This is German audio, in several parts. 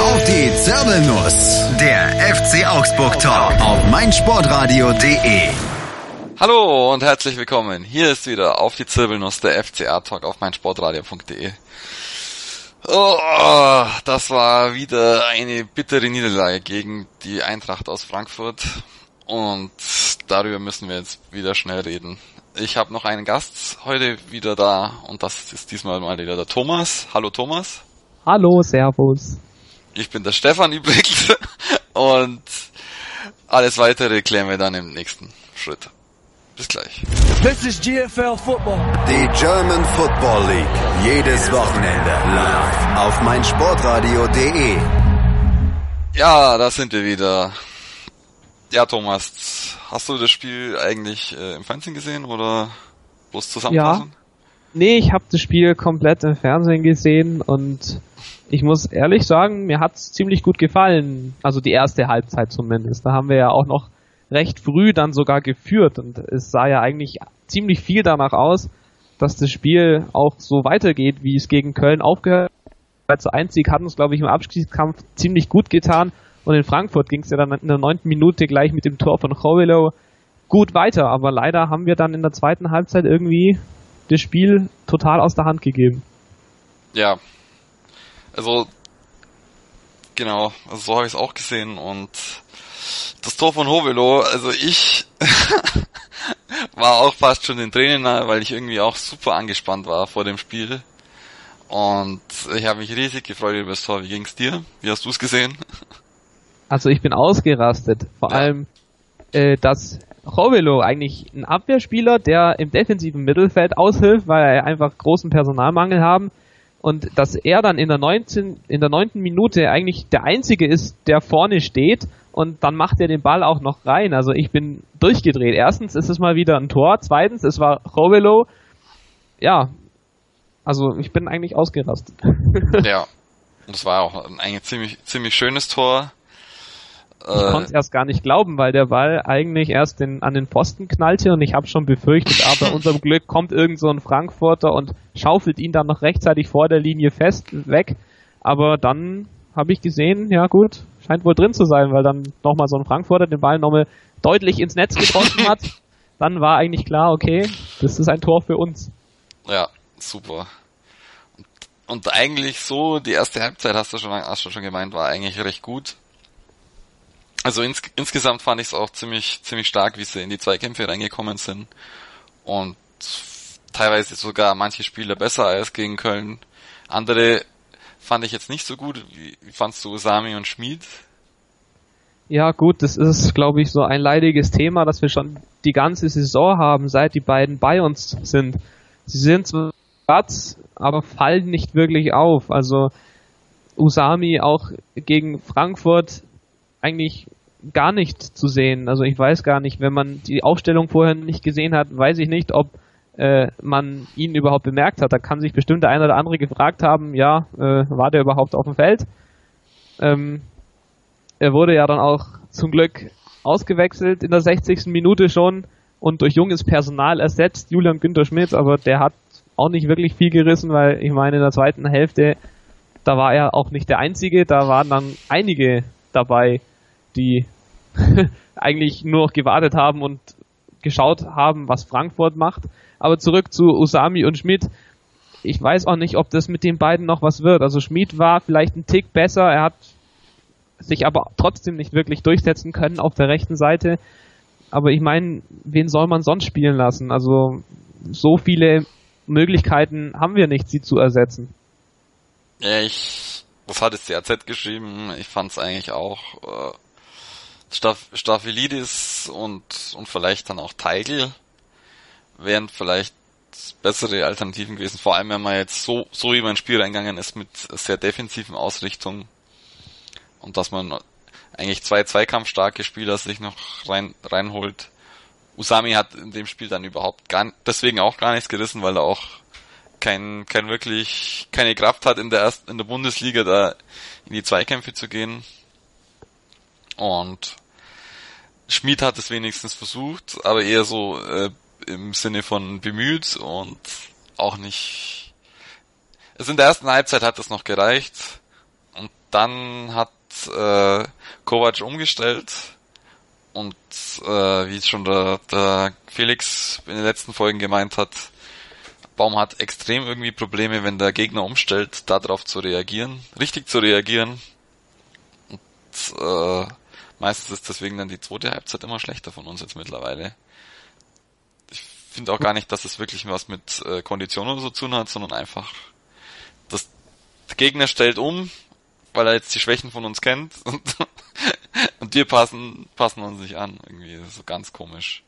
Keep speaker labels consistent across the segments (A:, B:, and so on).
A: auf die Zirbelnuss. Der FC Augsburg Talk auf meinsportradio.de.
B: Hallo und herzlich willkommen. Hier ist wieder auf die Zirbelnuss der FCA Talk auf meinsportradio.de. Oh, das war wieder eine bittere Niederlage gegen die Eintracht aus Frankfurt und darüber müssen wir jetzt wieder schnell reden. Ich habe noch einen Gast heute wieder da und das ist diesmal mal wieder der Thomas. Hallo Thomas.
C: Hallo, Servus.
B: Ich bin der Stefan übrigens und alles weitere klären wir dann im nächsten Schritt. Bis gleich.
D: This is GFL Football.
A: Die German Football League. Jedes Wochenende live auf meinsportradio.de.
B: Ja, da sind wir wieder. Ja, Thomas, hast du das Spiel eigentlich äh, im Fernsehen gesehen oder bloß zusammenfassen?
C: Ja. Nee, ich habe das Spiel komplett im Fernsehen gesehen und ich muss ehrlich sagen, mir hat's ziemlich gut gefallen. Also die erste Halbzeit zumindest. Da haben wir ja auch noch recht früh dann sogar geführt und es sah ja eigentlich ziemlich viel danach aus, dass das Spiel auch so weitergeht, wie es gegen Köln aufgehört hat. Zu Einzig hat uns, glaube ich, im Abschiedskampf ziemlich gut getan und in Frankfurt ging es ja dann in der neunten Minute gleich mit dem Tor von Chovelo gut weiter, aber leider haben wir dann in der zweiten Halbzeit irgendwie das Spiel total aus der Hand gegeben.
B: Ja. Also genau, also so habe ich es auch gesehen und das Tor von Hovelo, also ich war auch fast schon in Tränen nahe, weil ich irgendwie auch super angespannt war vor dem Spiel. Und ich habe mich riesig gefreut über das Tor. Wie ging's dir? Wie hast du es gesehen?
C: Also ich bin ausgerastet. Vor
B: Ja.
C: allem, äh, dass Rovelo eigentlich ein Abwehrspieler, der im defensiven Mittelfeld aushilft, weil er einfach großen Personalmangel haben. Und dass er dann in der 19, in der neunten Minute eigentlich der einzige ist, der vorne steht und dann macht er den Ball auch noch rein. Also ich bin durchgedreht. Erstens ist es mal wieder ein Tor. Zweitens, es war Rovelo. Ja. Also ich bin eigentlich ausgerastet.
B: ja. Und es war auch ein ziemlich, ziemlich schönes Tor.
C: Ich konnte es erst gar nicht glauben, weil der Ball eigentlich erst den, an den Pfosten knallte und ich habe schon befürchtet, aber unserem Glück kommt irgend so ein Frankfurter und schaufelt ihn dann noch rechtzeitig vor der Linie fest weg. Aber dann habe ich gesehen, ja gut, scheint wohl drin zu sein, weil dann nochmal so ein Frankfurter den Ball nochmal deutlich ins Netz getroffen hat. Dann war eigentlich klar, okay, das ist ein Tor für uns.
B: Ja, super. Und, und eigentlich so, die erste Halbzeit hast du schon, hast du schon gemeint, war eigentlich recht gut. Also ins, insgesamt fand ich es auch ziemlich, ziemlich stark, wie sie in die Zweikämpfe reingekommen sind. Und teilweise sogar manche Spieler besser als gegen Köln. Andere fand ich jetzt nicht so gut. Wie, fandst du Sami und Schmid?
C: Ja gut, das ist, glaube ich, so ein leidiges Thema, das wir schon die ganze Saison haben, seit die beiden bei uns sind. Sie sind zwar Platz, aber fallen nicht wirklich auf. Also Usami auch gegen Frankfurt eigentlich gar nicht zu sehen. Also ich weiß gar nicht, wenn man die Aufstellung vorher nicht gesehen hat, weiß ich nicht, ob äh, man ihn überhaupt bemerkt hat. Da kann sich bestimmt der eine oder andere gefragt haben, ja, äh, war der überhaupt auf dem Feld? Ähm, er wurde ja dann auch zum Glück ausgewechselt in der 60. Minute schon und durch junges Personal ersetzt, Julian Günther Schmidt, aber der hat auch nicht wirklich viel gerissen, weil ich meine, in der zweiten Hälfte, da war er auch nicht der Einzige, da waren dann einige dabei, die eigentlich nur gewartet haben und geschaut haben, was Frankfurt macht. Aber zurück zu Usami und Schmidt. Ich weiß auch nicht, ob das mit den beiden noch was wird. Also Schmidt war vielleicht ein Tick besser, er hat sich aber trotzdem nicht wirklich durchsetzen können auf der rechten Seite. Aber ich meine, wen soll man sonst spielen lassen? Also so viele Möglichkeiten haben wir nicht, sie zu ersetzen.
B: Ja, ich, was hat es die geschrieben? Ich fand es eigentlich auch äh, Staff, Staphylides und, und vielleicht dann auch Teigl wären vielleicht bessere Alternativen gewesen. Vor allem, wenn man jetzt so, so über ein Spiel reingegangen ist mit sehr defensiven Ausrichtungen und dass man eigentlich zwei zweikampfstarke Spieler sich noch rein, reinholt. Usami hat in dem Spiel dann überhaupt gar, deswegen auch gar nichts gerissen, weil er auch kein, kein wirklich, keine Kraft hat in der ersten, in der Bundesliga da in die Zweikämpfe zu gehen. Und Schmid hat es wenigstens versucht, aber eher so äh, im Sinne von bemüht und auch nicht. Also in der ersten Halbzeit hat das noch gereicht und dann hat äh, Kovac umgestellt und äh, wie schon der, der Felix in den letzten Folgen gemeint hat, Baum hat extrem irgendwie Probleme, wenn der Gegner umstellt, darauf zu reagieren, richtig zu reagieren. Und äh, meistens ist deswegen dann die zweite Halbzeit immer schlechter von uns jetzt mittlerweile. Ich finde auch gar nicht, dass es wirklich was mit äh, Kondition so zu tun hat, sondern einfach, der Gegner stellt um, weil er jetzt die Schwächen von uns kennt und, und wir passen, passen uns nicht an. Irgendwie so ganz komisch.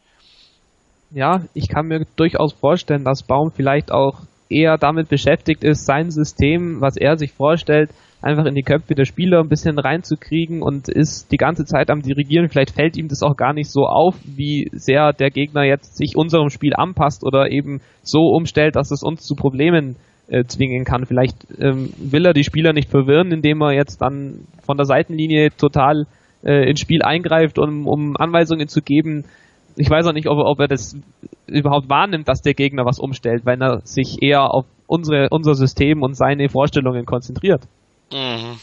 C: Ja, ich kann mir durchaus vorstellen, dass Baum vielleicht auch eher damit beschäftigt ist, sein System, was er sich vorstellt, einfach in die Köpfe der Spieler ein bisschen reinzukriegen und ist die ganze Zeit am Dirigieren. Vielleicht fällt ihm das auch gar nicht so auf, wie sehr der Gegner jetzt sich unserem Spiel anpasst oder eben so umstellt, dass es uns zu Problemen äh, zwingen kann. Vielleicht ähm, will er die Spieler nicht verwirren, indem er jetzt dann von der Seitenlinie total äh, ins Spiel eingreift, um, um Anweisungen zu geben. Ich weiß auch nicht, ob, ob er das überhaupt wahrnimmt, dass der Gegner was umstellt, wenn er sich eher auf unsere, unser System und seine Vorstellungen konzentriert.
B: Mhm.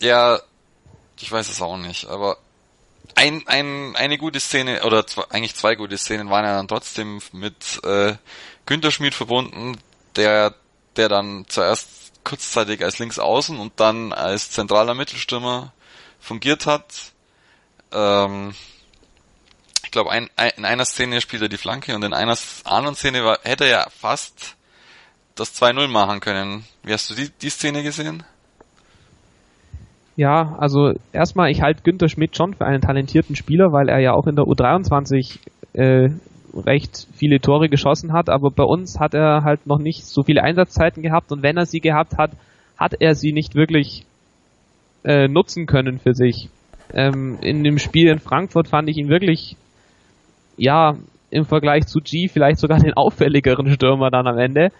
B: Ja, ich weiß es auch nicht, aber ein, ein, eine gute Szene, oder zwei, eigentlich zwei gute Szenen waren ja dann trotzdem mit äh, Günter Schmid verbunden, der, der dann zuerst kurzzeitig als Linksaußen und dann als zentraler Mittelstürmer fungiert hat. Ähm, ich glaube, ein, ein, in einer Szene spielt er die Flanke und in einer anderen Szene war, hätte er ja fast das 2-0 machen können. Wie hast du die, die Szene gesehen?
C: Ja, also erstmal, ich halte Günther Schmidt schon für einen talentierten Spieler, weil er ja auch in der U23 äh, recht viele Tore geschossen hat, aber bei uns hat er halt noch nicht so viele Einsatzzeiten gehabt und wenn er sie gehabt hat, hat er sie nicht wirklich äh, nutzen können für sich. Ähm, in dem Spiel in Frankfurt fand ich ihn wirklich, ja, im Vergleich zu G vielleicht sogar den auffälligeren Stürmer dann am Ende.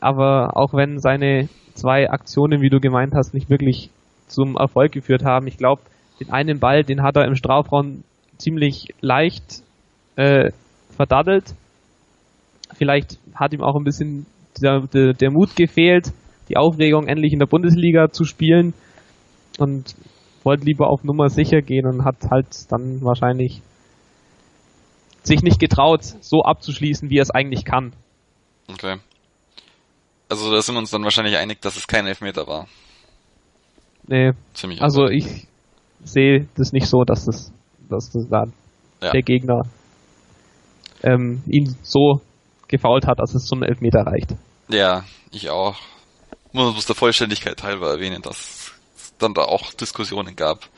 C: Aber auch wenn seine zwei Aktionen, wie du gemeint hast, nicht wirklich zum Erfolg geführt haben. Ich glaube, den einen Ball, den hat er im Strafraum ziemlich leicht äh, verdaddelt. Vielleicht hat ihm auch ein bisschen der, der, der Mut gefehlt, die Aufregung endlich in der Bundesliga zu spielen und wollte lieber auf Nummer sicher gehen und hat halt dann wahrscheinlich sich nicht getraut, so abzuschließen, wie er es eigentlich kann.
B: Okay. Also da sind wir uns dann wahrscheinlich einig, dass es kein Elfmeter war.
C: Nee. Ziemlich also eindeutig. ich sehe das nicht so, dass das, dass das da ja. der Gegner ähm, ihn so gefault hat, dass es zum Elfmeter reicht.
B: Ja, ich auch. Man muss der Vollständigkeit halber erwähnen, dass es dann da auch Diskussionen gab.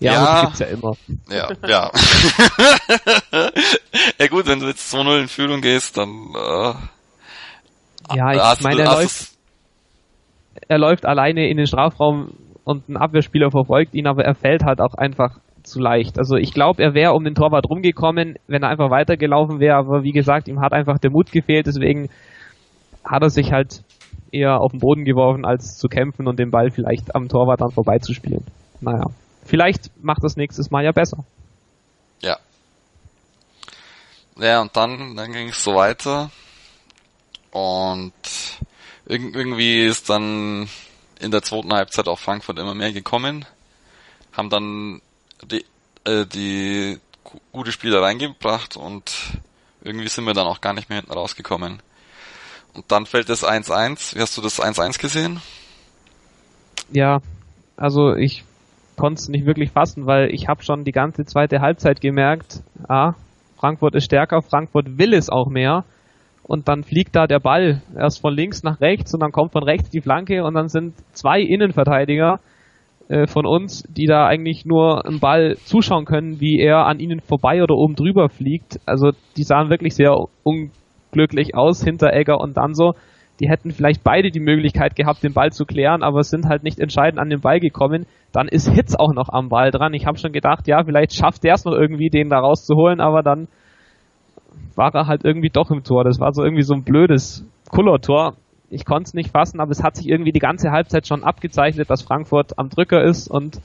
C: Ja, ja gibt's ja immer.
B: Ja, ja. ja gut, wenn du jetzt 2-0 in Führung gehst, dann äh,
C: ja, ich meine, er läuft, er läuft alleine in den Strafraum und ein Abwehrspieler verfolgt ihn, aber er fällt halt auch einfach zu leicht. Also ich glaube, er wäre um den Torwart rumgekommen, wenn er einfach weitergelaufen wäre, aber wie gesagt, ihm hat einfach der Mut gefehlt, deswegen hat er sich halt eher auf den Boden geworfen, als zu kämpfen und den Ball vielleicht am Torwart dann vorbeizuspielen. Naja, vielleicht macht das nächstes Mal ja besser.
B: Ja. Ja, und dann, dann ging es so weiter. Und irgendwie ist dann in der zweiten Halbzeit auch Frankfurt immer mehr gekommen, haben dann die, äh, die gute Spieler reingebracht und irgendwie sind wir dann auch gar nicht mehr hinten rausgekommen. Und dann fällt das 1-1. Wie hast du das 1-1 gesehen?
C: Ja, also ich konnte es nicht wirklich fassen, weil ich habe schon die ganze zweite Halbzeit gemerkt, ah, Frankfurt ist stärker, Frankfurt will es auch mehr und dann fliegt da der Ball erst von links nach rechts und dann kommt von rechts die Flanke und dann sind zwei Innenverteidiger äh, von uns, die da eigentlich nur im Ball zuschauen können, wie er an ihnen vorbei oder oben drüber fliegt. Also die sahen wirklich sehr unglücklich aus, hinter Egger und dann so. Die hätten vielleicht beide die Möglichkeit gehabt, den Ball zu klären, aber sind halt nicht entscheidend an den Ball gekommen. Dann ist Hitz auch noch am Ball dran. Ich habe schon gedacht, ja, vielleicht schafft der es noch irgendwie, den da rauszuholen, aber dann war er halt irgendwie doch im Tor. Das war so irgendwie so ein blödes Kullertor. Ich konnte es nicht fassen, aber es hat sich irgendwie die ganze Halbzeit schon abgezeichnet, dass Frankfurt am Drücker ist und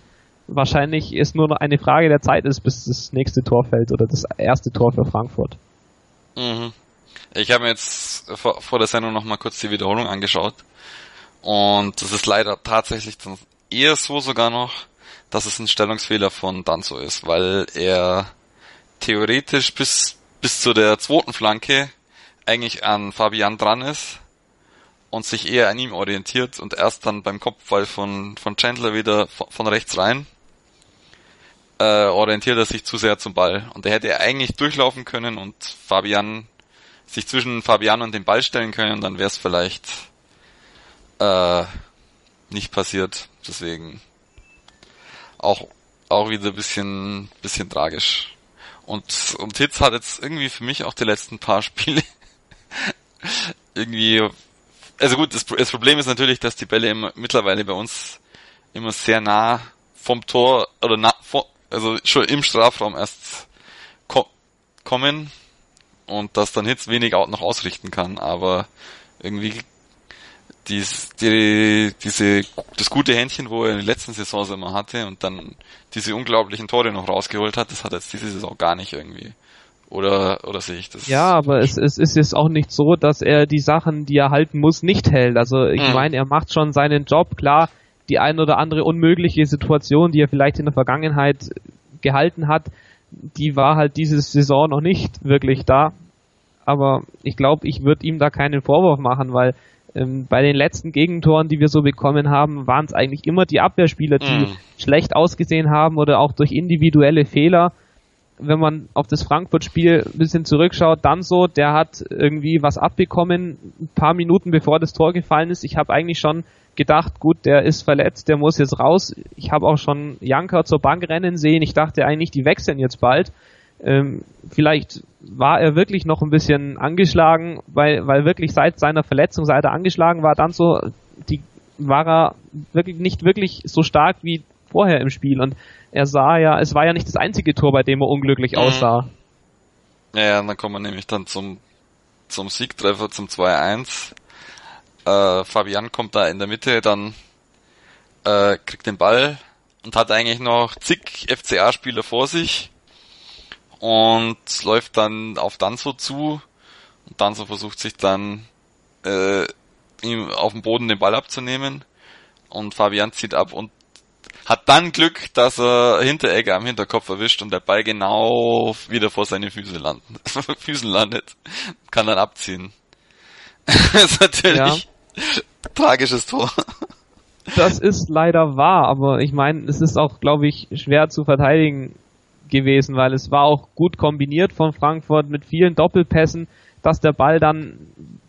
C: wahrscheinlich ist nur noch eine Frage der Zeit ist, bis das nächste Tor fällt oder das erste Tor für Frankfurt.
B: Mhm. Ich habe mir jetzt vor, vor der Sendung noch mal kurz die Wiederholung angeschaut Und es ist leider tatsächlich eher so sogar noch, dass es ein Stellungsfehler von Danzo ist, weil er theoretisch bis, bis zu der zweiten Flanke eigentlich an Fabian dran ist und sich eher an ihm orientiert und erst dann beim Kopfball von, von Chandler wieder von, rechts rein äh, orientiert er sich zu sehr zum Ball. Und er hätte eigentlich durchlaufen können und Fabian sich zwischen Fabian und dem Ball stellen können und dann wäre es vielleicht äh, nicht passiert. Deswegen auch auch wieder bisschen bisschen tragisch. Und und Hitz hat jetzt irgendwie für mich auch die letzten paar Spiele irgendwie also gut, das, das, Problem ist natürlich, dass die Bälle immer, mittlerweile bei uns immer sehr nah vom Tor oder nah, vor, also schon im Strafraum erst ko kommen und dass dann Hitz wenig auch noch ausrichten kann, aber irgendwie dies, die, diese, das gute Händchen, wo er in den letzten Saisons immer hatte und dann diese unglaublichen Tore noch rausgeholt hat, das hat jetzt diese Saison gar nicht irgendwie. Oder, oder sehe ich das?
C: Ja, aber es, es ist jetzt auch nicht so, dass er die Sachen, die er halten muss, nicht hält. Also ich mhm. meine, er macht schon seinen Job, klar, die ein oder andere unmögliche Situation, die er vielleicht in der Vergangenheit gehalten hat, die war halt diese Saison noch nicht wirklich da. Aber ich glaube, ich würde ihm da keinen Vorwurf machen, weil ähm, bei den letzten Gegentoren, die wir so bekommen haben, waren es eigentlich immer die Abwehrspieler, die mm. schlecht ausgesehen haben oder auch durch individuelle Fehler. Wenn man auf das Frankfurt-Spiel ein bisschen zurückschaut, dann so, der hat irgendwie was abbekommen, ein paar Minuten bevor das Tor gefallen ist. Ich habe eigentlich schon gedacht, gut, der ist verletzt, der muss jetzt raus. Ich habe auch schon Janka zur Bank rennen sehen. Ich dachte eigentlich, die wechseln jetzt bald. Ähm, vielleicht war er wirklich noch ein bisschen angeschlagen, weil, weil wirklich seit seiner Verletzung, seit er angeschlagen war, dann so, die, war er wirklich nicht wirklich so stark wie vorher im Spiel. Und er sah ja, es war ja nicht das einzige Tor, bei dem er unglücklich mhm. aussah.
B: Ja, ja, dann kommen wir nämlich dann zum, zum Siegtreffer, zum 2-1. Äh, Fabian kommt da in der Mitte, dann äh, kriegt den Ball und hat eigentlich noch zig FCA-Spieler vor sich und läuft dann auf Danzo zu und Danzo versucht sich dann äh, ihm auf dem Boden den Ball abzunehmen und Fabian zieht ab und hat dann Glück, dass er Hinteregger am Hinterkopf erwischt und der Ball genau wieder vor seine Füße landet. Füßen landet. Kann dann abziehen. das ist natürlich ja. Tragisches Tor.
C: Das ist leider wahr, aber ich meine, es ist auch, glaube ich, schwer zu verteidigen gewesen, weil es war auch gut kombiniert von Frankfurt mit vielen Doppelpässen, dass der Ball dann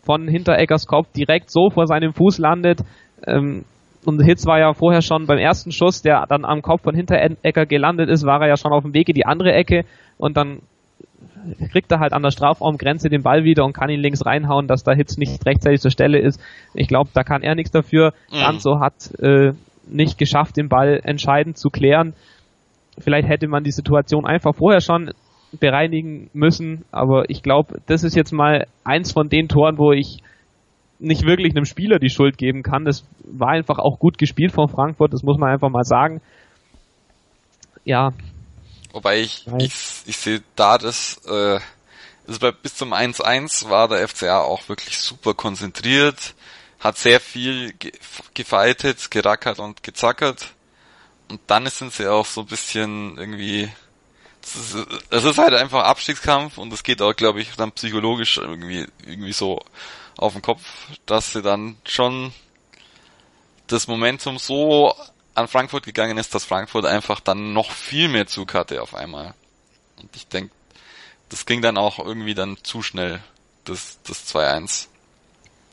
C: von Hintereckers Kopf direkt so vor seinem Fuß landet. Ähm, und Hitz war ja vorher schon beim ersten Schuss, der dann am Kopf von Hinterecker gelandet ist, war er ja schon auf dem Weg in die andere Ecke und dann kriegt er halt an der Strafraumgrenze den Ball wieder und kann ihn links reinhauen, dass da Hitz nicht rechtzeitig zur Stelle ist. Ich glaube, da kann er nichts dafür. Mhm. Ganzo hat äh, nicht geschafft, den Ball entscheidend zu klären. Vielleicht hätte man die Situation einfach vorher schon bereinigen müssen, aber ich glaube, das ist jetzt mal eins von den Toren, wo ich nicht wirklich einem Spieler die Schuld geben kann. Das war einfach auch gut gespielt von Frankfurt, das muss man einfach mal sagen. Ja,
B: Wobei ich, ich, ich sehe da das, äh, also bei, bis zum 1-1 war der FCA auch wirklich super konzentriert, hat sehr viel ge gefeitet, gerackert und gezackert. Und dann sind sie auch so ein bisschen irgendwie, es ist, halt einfach Abstiegskampf und es geht auch, glaube ich, dann psychologisch irgendwie, irgendwie so auf den Kopf, dass sie dann schon das Momentum so an Frankfurt gegangen ist, dass Frankfurt einfach dann noch viel mehr Zug hatte auf einmal. Und ich denke, das ging dann auch irgendwie dann zu schnell, das, das 2-1.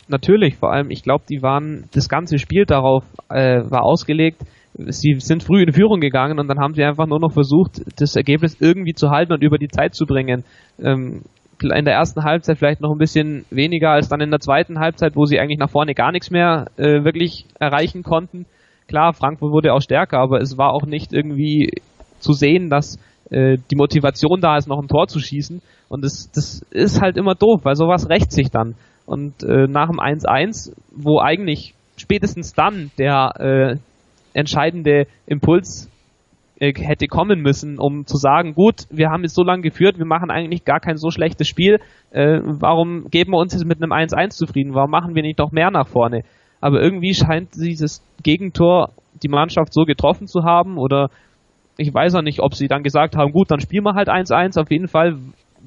C: Natürlich, vor allem, ich glaube, die waren, das ganze Spiel darauf äh, war ausgelegt, sie sind früh in Führung gegangen und dann haben sie einfach nur noch versucht, das Ergebnis irgendwie zu halten und über die Zeit zu bringen. Ähm, in der ersten Halbzeit vielleicht noch ein bisschen weniger als dann in der zweiten Halbzeit, wo sie eigentlich nach vorne gar nichts mehr äh, wirklich erreichen konnten. Klar, Frankfurt wurde auch stärker, aber es war auch nicht irgendwie zu sehen, dass äh, die Motivation da ist, noch ein Tor zu schießen. Und das, das ist halt immer doof, weil sowas rächt sich dann. Und äh, nach dem 1-1, wo eigentlich spätestens dann der äh, entscheidende Impuls äh, hätte kommen müssen, um zu sagen, gut, wir haben jetzt so lange geführt, wir machen eigentlich gar kein so schlechtes Spiel, äh, warum geben wir uns jetzt mit einem 1-1 zufrieden, warum machen wir nicht noch mehr nach vorne? aber irgendwie scheint dieses Gegentor die Mannschaft so getroffen zu haben oder ich weiß auch nicht, ob sie dann gesagt haben, gut, dann spielen wir halt 1-1. Auf jeden Fall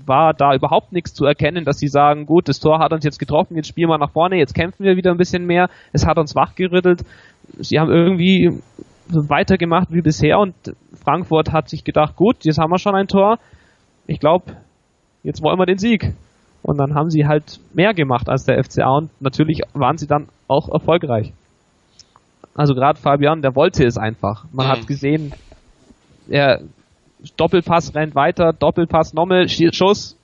C: war da überhaupt nichts zu erkennen, dass sie sagen, gut, das Tor hat uns jetzt getroffen, jetzt spielen wir nach vorne, jetzt kämpfen wir wieder ein bisschen mehr, es hat uns wachgerüttelt. Sie haben irgendwie weitergemacht wie bisher und Frankfurt hat sich gedacht, gut, jetzt haben wir schon ein Tor. Ich glaube, jetzt wollen wir den Sieg. Und dann haben sie halt mehr gemacht als der FCA und natürlich waren sie dann auch erfolgreich. Also gerade Fabian, der wollte es einfach. Man mhm. hat gesehen, er Doppelpass rennt weiter, Doppelpass nochmal, Schuss,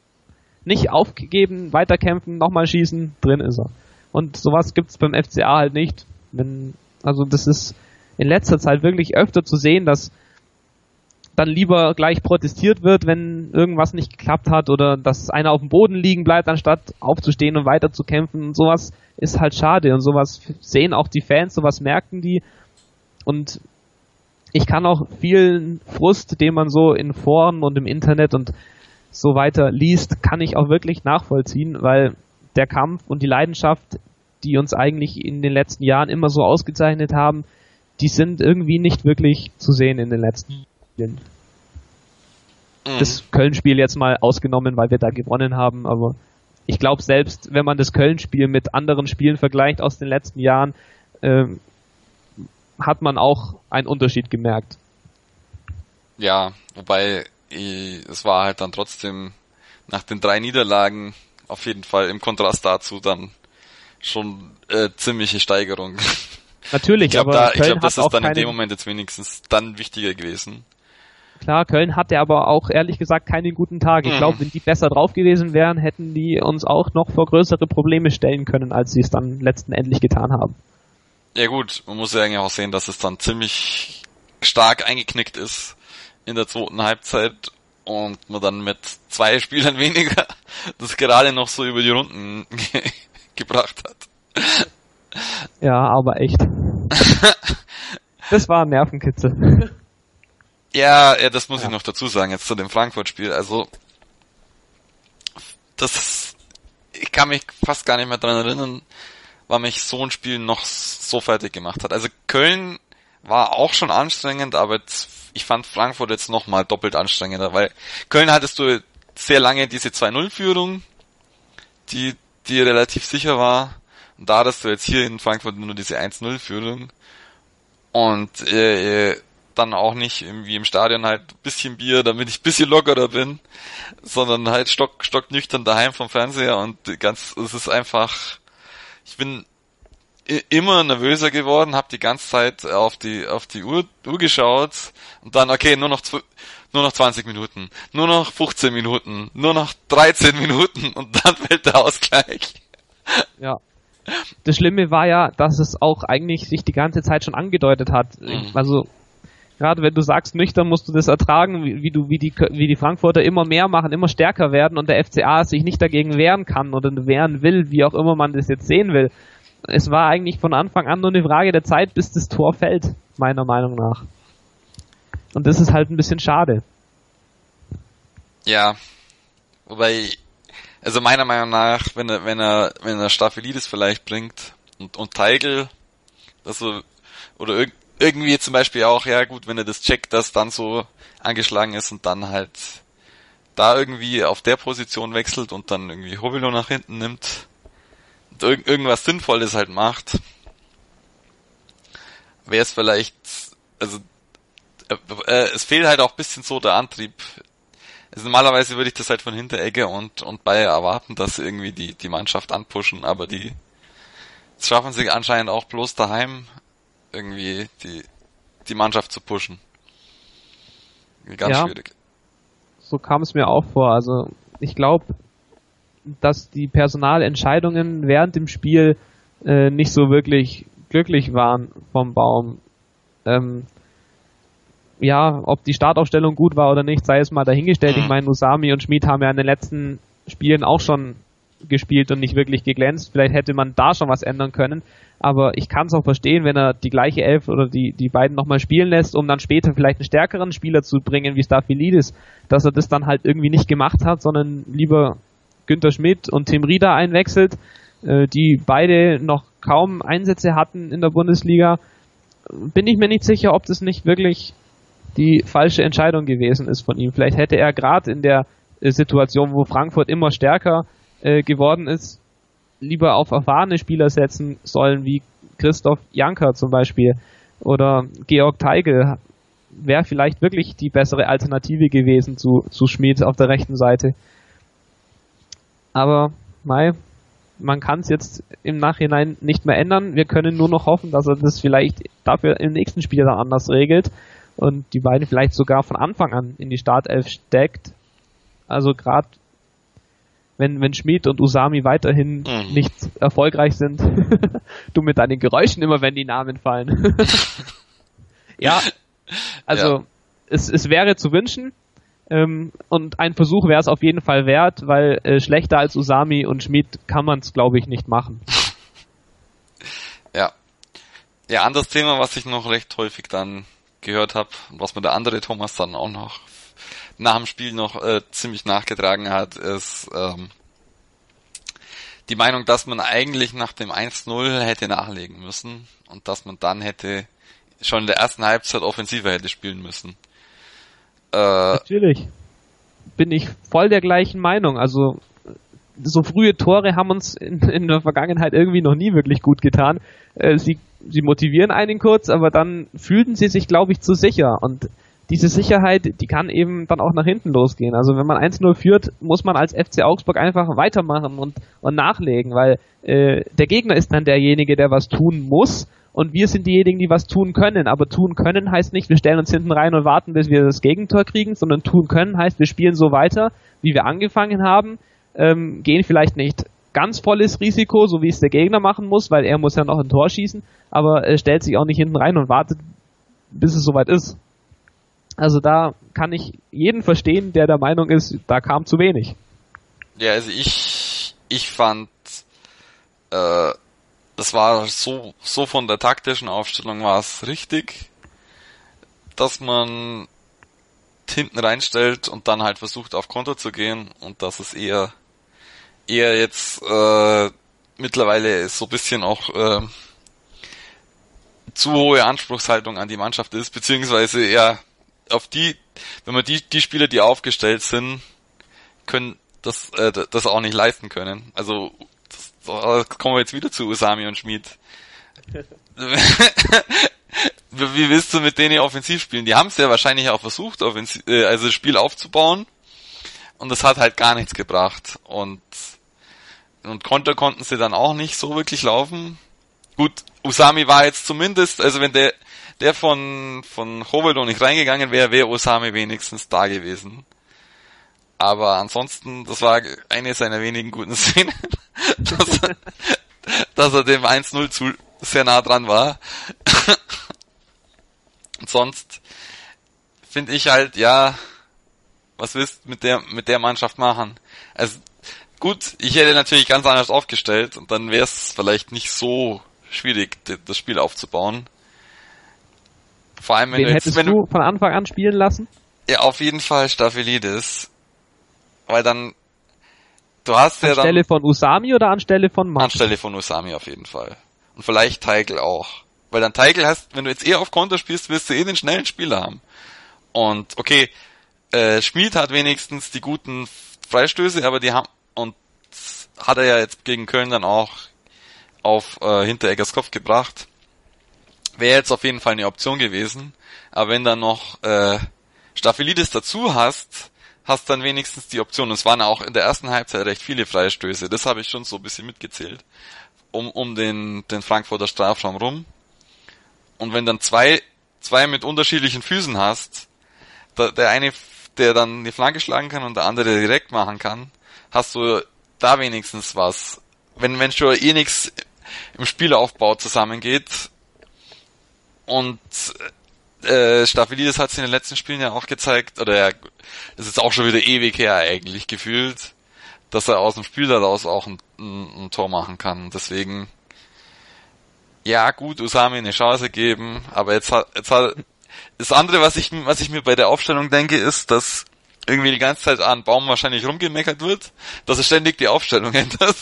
C: nicht aufgegeben, weiterkämpfen, nochmal schießen, drin ist er. Und sowas gibt's beim FCA halt nicht. Wenn, also das ist in letzter Zeit wirklich öfter zu sehen, dass dann lieber gleich protestiert wird, wenn irgendwas nicht geklappt hat oder dass einer auf dem Boden liegen bleibt, anstatt aufzustehen und weiter zu kämpfen. Und sowas ist halt schade und sowas sehen auch die Fans, sowas merken die. Und ich kann auch vielen Frust, den man so in Foren und im Internet und so weiter liest, kann ich auch wirklich nachvollziehen, weil der Kampf und die Leidenschaft, die uns eigentlich in den letzten Jahren immer so ausgezeichnet haben, die sind irgendwie nicht wirklich zu sehen in den letzten Spielen. Mhm. Das Köln-Spiel jetzt mal ausgenommen, weil wir da gewonnen haben, aber ich glaube selbst, wenn man das Köln-Spiel mit anderen Spielen vergleicht aus den letzten Jahren, äh, hat man auch einen Unterschied gemerkt.
B: Ja, wobei es war halt dann trotzdem nach den drei Niederlagen auf jeden Fall im Kontrast dazu dann schon äh, ziemliche Steigerung.
C: Natürlich,
B: ich glaub,
C: aber
B: da, ich glaube, das ist dann in dem Moment jetzt wenigstens dann wichtiger gewesen.
C: Klar, Köln hatte aber auch ehrlich gesagt keinen guten Tag. Ich glaube, mhm. wenn die besser drauf gewesen wären, hätten die uns auch noch vor größere Probleme stellen können, als sie es dann letztendlich getan haben.
B: Ja gut, man muss ja eigentlich auch sehen, dass es dann ziemlich stark eingeknickt ist in der zweiten Halbzeit und man dann mit zwei Spielern weniger das gerade noch so über die Runden ge gebracht hat.
C: Ja, aber echt. das war ein Nervenkitzel.
B: Ja, ja, das muss ja. ich noch dazu sagen, jetzt zu dem Frankfurt-Spiel. Also, das, ich kann mich fast gar nicht mehr dran erinnern, weil mich so ein Spiel noch so fertig gemacht hat. Also Köln war auch schon anstrengend, aber ich fand Frankfurt jetzt nochmal doppelt anstrengender, weil Köln hattest du sehr lange diese 2-0-Führung, die, die relativ sicher war. Und da hattest du jetzt hier in Frankfurt nur diese 1-0-Führung. Und äh, dann auch nicht irgendwie im Stadion halt bisschen Bier, damit ich bisschen lockerer bin, sondern halt stock, stock nüchtern daheim vom Fernseher und ganz, es ist einfach, ich bin immer nervöser geworden, habe die ganze Zeit auf die auf die Uhr, Uhr geschaut und dann okay, nur noch nur noch 20 Minuten, nur noch 15 Minuten, nur noch 13 Minuten und dann fällt der Ausgleich.
C: Ja. Das Schlimme war ja, dass es auch eigentlich sich die ganze Zeit schon angedeutet hat. Mhm. Also gerade wenn du sagst nüchtern, musst du das ertragen, wie, wie, du wie die wie die Frankfurter immer mehr machen, immer stärker werden und der FCA sich nicht dagegen wehren kann oder wehren will, wie auch immer man das jetzt sehen will es war eigentlich von Anfang an nur eine Frage der Zeit, bis das Tor fällt, meiner Meinung nach. Und das ist halt ein bisschen schade.
B: Ja, wobei, also meiner Meinung nach, wenn er, wenn er, wenn er Staphylides vielleicht bringt und, und Teigl, also, oder irg irgendwie zum Beispiel auch, ja gut, wenn er das checkt, dass dann so angeschlagen ist und dann halt da irgendwie auf der Position wechselt und dann irgendwie Hobilo nach hinten nimmt, irg irgendwas Sinnvolles halt macht, wäre es vielleicht, also äh, äh, es fehlt halt auch ein bisschen so der Antrieb. Also normalerweise würde ich das halt von Hinterecke und, und Bayer erwarten, dass sie irgendwie die, die Mannschaft anpushen, aber die das schaffen sie anscheinend auch bloß daheim irgendwie die, die Mannschaft zu pushen. Ganz ja, schwierig.
C: So kam es mir auch vor. Also ich glaube, dass die Personalentscheidungen während dem Spiel äh, nicht so wirklich glücklich waren vom Baum. Ähm, ja, ob die Startaufstellung gut war oder nicht, sei es mal dahingestellt. Ich mhm. meine, Usami und Schmid haben ja in den letzten Spielen auch schon gespielt und nicht wirklich geglänzt. Vielleicht hätte man da schon was ändern können. Aber ich kann es auch verstehen, wenn er die gleiche Elf oder die, die beiden nochmal spielen lässt, um dann später vielleicht einen stärkeren Spieler zu bringen, wie Staphylidis, dass er das dann halt irgendwie nicht gemacht hat, sondern lieber Günter Schmidt und Tim Rieder einwechselt. äh, die beide noch kaum Einsätze hatten in der Bundesliga, bin ich mir nicht sicher, ob das nicht wirklich die falsche Entscheidung gewesen ist von ihm. Vielleicht hätte er gerade in der äh, Situation, wo Frankfurt immer stärker äh, geworden ist, lieber auf erfahrene Spieler setzen sollen, wie Christoph Janker zum Beispiel oder Georg Teigl wäre vielleicht wirklich die bessere Alternative gewesen zu, zu Schmid auf der rechten Seite. Aber, Mai, man kann es jetzt im Nachhinein nicht mehr ändern. Wir können nur noch hoffen, dass er das vielleicht dafür im nächsten Spiel dann anders regelt und die beiden vielleicht sogar von Anfang an in die Startelf steckt. Also gerade wenn, wenn Schmid und Usami weiterhin mhm. nicht erfolgreich sind, du mit deinen Geräuschen immer, wenn die Namen fallen. ja, also ja. Es, es wäre zu wünschen ähm, und ein Versuch wäre es auf jeden Fall wert, weil äh, schlechter als Usami und Schmid kann man es, glaube ich, nicht machen.
B: Ja. Ja, anderes Thema, was ich noch recht häufig dann gehört habe und was mir der andere Thomas dann auch noch nach dem Spiel noch äh, ziemlich nachgetragen hat, ist ähm, die Meinung, dass man eigentlich nach dem 1-0 hätte nachlegen müssen und dass man dann hätte schon in der ersten Halbzeit offensiver hätte spielen müssen.
C: Äh, Natürlich. Bin ich voll der gleichen Meinung. Also so frühe Tore haben uns in, in der Vergangenheit irgendwie noch nie wirklich gut getan. Äh, sie, sie motivieren einen kurz, aber dann fühlten sie sich, glaube ich, zu sicher. Und diese Sicherheit, die kann eben dann auch nach hinten losgehen. Also wenn man 1-0 führt, muss man als FC Augsburg einfach weitermachen und, und nachlegen, weil äh, der Gegner ist dann derjenige, der was tun muss und wir sind diejenigen, die was tun können. Aber tun können heißt nicht, wir stellen uns hinten rein und warten, bis wir das Gegentor kriegen, sondern tun können heißt, wir spielen so weiter, wie wir angefangen haben, ähm, gehen vielleicht nicht ganz volles Risiko, so wie es der Gegner machen muss, weil er muss ja noch ein Tor schießen, aber äh, stellt sich auch nicht hinten rein und wartet, bis es soweit ist. Also da kann ich jeden verstehen, der der Meinung ist, da kam zu wenig.
B: Ja, also ich, ich fand, äh, das war so, so von der taktischen Aufstellung war es richtig, dass man hinten reinstellt und dann halt versucht auf Konter zu gehen und dass es eher, eher jetzt äh, mittlerweile so bisschen auch äh, zu hohe Anspruchshaltung an die Mannschaft ist, beziehungsweise eher auf die, wenn man die, die Spieler, die aufgestellt sind, können das, äh, das auch nicht leisten können. Also das, das kommen wir jetzt wieder zu Usami und Schmid. Wie willst du mit denen offensiv spielen? Die haben es ja wahrscheinlich auch versucht, offensiv, äh, also das Spiel aufzubauen. Und das hat halt gar nichts gebracht. Und, und Konter konnten sie dann auch nicht so wirklich laufen. Gut, Usami war jetzt zumindest, also wenn der, der von, von Hovedo nicht reingegangen wäre, wäre Osame wenigstens da gewesen. Aber ansonsten, das war eine seiner wenigen guten Szenen, dass, er, dass er dem 1-0 zu sehr nah dran war. Und sonst finde ich halt, ja, was willst du mit der, mit der Mannschaft machen? Also, gut, ich hätte natürlich ganz anders aufgestellt und dann wäre es vielleicht nicht so schwierig, das Spiel aufzubauen.
C: Vor allem, wenn Wen du jetzt, hättest wenn du von Anfang an spielen lassen?
B: Ja, auf jeden Fall Staphylides. Weil dann, du hast
C: anstelle
B: ja dann...
C: Anstelle von Usami oder anstelle von
B: Max? Anstelle von Usami auf jeden Fall. Und vielleicht Teigl auch. Weil dann Teigl hast, wenn du jetzt eher auf Konter spielst, wirst du eh den schnellen Spieler haben. Und, okay, äh, Schmid hat wenigstens die guten Freistöße, aber die haben, und hat er ja jetzt gegen Köln dann auch auf äh, Hintereggers Kopf gebracht wäre jetzt auf jeden Fall eine Option gewesen. Aber wenn dann noch äh, Staphylidis dazu hast, hast dann wenigstens die Option. Es waren auch in der ersten Halbzeit recht viele Freistöße. Das habe ich schon so ein bisschen mitgezählt. Um, um den, den Frankfurter Strafraum rum. Und wenn dann zwei, zwei mit unterschiedlichen Füßen hast, der, der eine, der dann die Flanke schlagen kann und der andere direkt machen kann, hast du da wenigstens was. Wenn, wenn schon eh nichts im Spielaufbau zusammengeht, und äh, Staphylides hat es in den letzten Spielen ja auch gezeigt, oder ja, das ist auch schon wieder ewig her eigentlich gefühlt, dass er aus dem Spiel daraus auch ein, ein, ein Tor machen kann. Deswegen, ja gut, Usami eine Chance geben, aber jetzt hat, jetzt hat, das andere, was ich, was ich mir bei der Aufstellung denke, ist, dass irgendwie die ganze Zeit an Baum wahrscheinlich rumgemeckert wird, dass er ständig die Aufstellung ändert.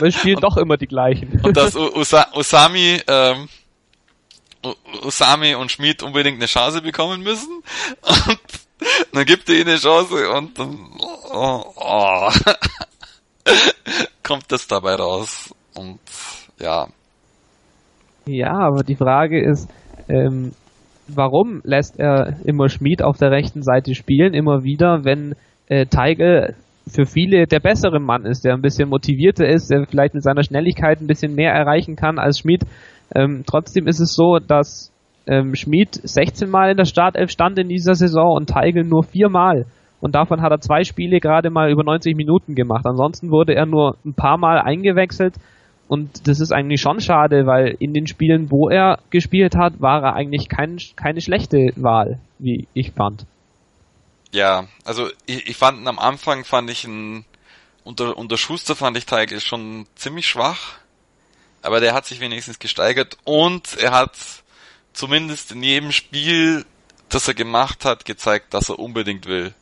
C: Wir spielen und, doch immer die gleichen.
B: Und dass Usa Usami, ähm, Usami und Schmid unbedingt eine Chance bekommen müssen. Und dann gibt er ihnen eine Chance und dann oh, oh, kommt das dabei raus. Und ja.
C: Ja, aber die Frage ist, ähm, warum lässt er immer Schmid auf der rechten Seite spielen, immer wieder, wenn äh, Teigl für viele der bessere Mann ist, der ein bisschen motivierter ist, der vielleicht mit seiner Schnelligkeit ein bisschen mehr erreichen kann als Schmid. Ähm, trotzdem ist es so, dass ähm, Schmid 16 Mal in der Startelf stand in dieser Saison und Teigl nur viermal. Und davon hat er zwei Spiele gerade mal über 90 Minuten gemacht. Ansonsten wurde er nur ein paar Mal eingewechselt. Und das ist eigentlich schon schade, weil in den Spielen, wo er gespielt hat, war er eigentlich kein, keine schlechte Wahl, wie ich fand.
B: Ja, also ich, ich fand am Anfang fand ich ihn unter, unter Schuster fand ich Teigl schon ziemlich schwach. Aber der hat sich wenigstens gesteigert und er hat zumindest in jedem Spiel, das er gemacht hat, gezeigt, dass er unbedingt will.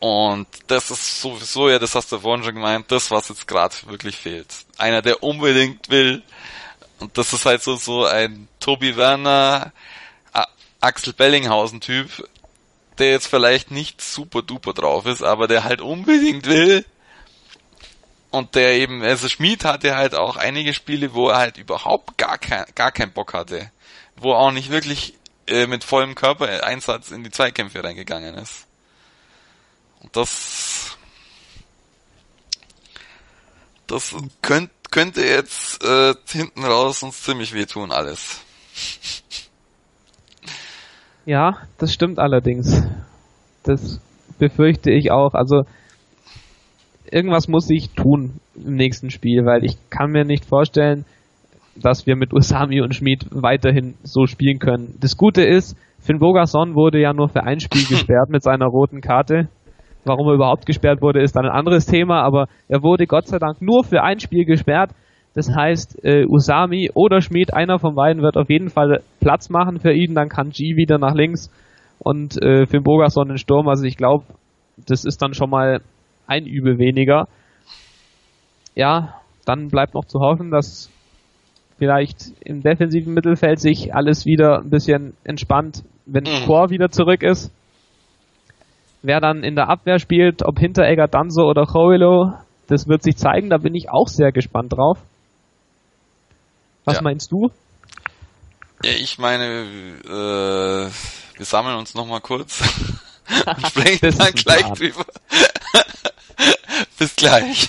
B: Und das ist sowieso, ja, das hast du vorhin schon gemeint, das, was jetzt gerade wirklich fehlt. Einer, der unbedingt will. Und das ist halt so, so ein Tobi Werner, Axel Bellinghausen Typ, der jetzt vielleicht nicht super duper drauf ist, aber der halt unbedingt will. Und der eben, also Schmied hatte halt auch einige Spiele, wo er halt überhaupt gar kein, gar keinen Bock hatte. Wo er auch nicht wirklich äh, mit vollem Körpereinsatz in die Zweikämpfe reingegangen ist. Das, das könnt, könnte jetzt äh, hinten raus uns ziemlich wehtun alles.
C: Ja, das stimmt allerdings. Das befürchte ich auch. Also irgendwas muss ich tun im nächsten Spiel, weil ich kann mir nicht vorstellen, dass wir mit Usami und Schmid weiterhin so spielen können. Das Gute ist, Finn Bogason wurde ja nur für ein Spiel gesperrt mit seiner roten Karte. Warum er überhaupt gesperrt wurde, ist dann ein anderes Thema, aber er wurde Gott sei Dank nur für ein Spiel gesperrt. Das heißt, äh, Usami oder Schmid, einer von beiden wird auf jeden Fall Platz machen für ihn, dann kann G wieder nach links und äh, Finn Bogason den Sturm. Also ich glaube, das ist dann schon mal ein Übel weniger. Ja, dann bleibt noch zu hoffen, dass vielleicht im defensiven Mittelfeld sich alles wieder ein bisschen entspannt, wenn mhm. Chor wieder zurück ist. Wer dann in der Abwehr spielt, ob Hinteregger, Danzo oder Choilo, das wird sich zeigen, da bin ich auch sehr gespannt drauf. Was ja. meinst du?
B: Ja, ich meine, äh, wir sammeln uns nochmal kurz und sprechen dann gleich drüber. Bis gleich.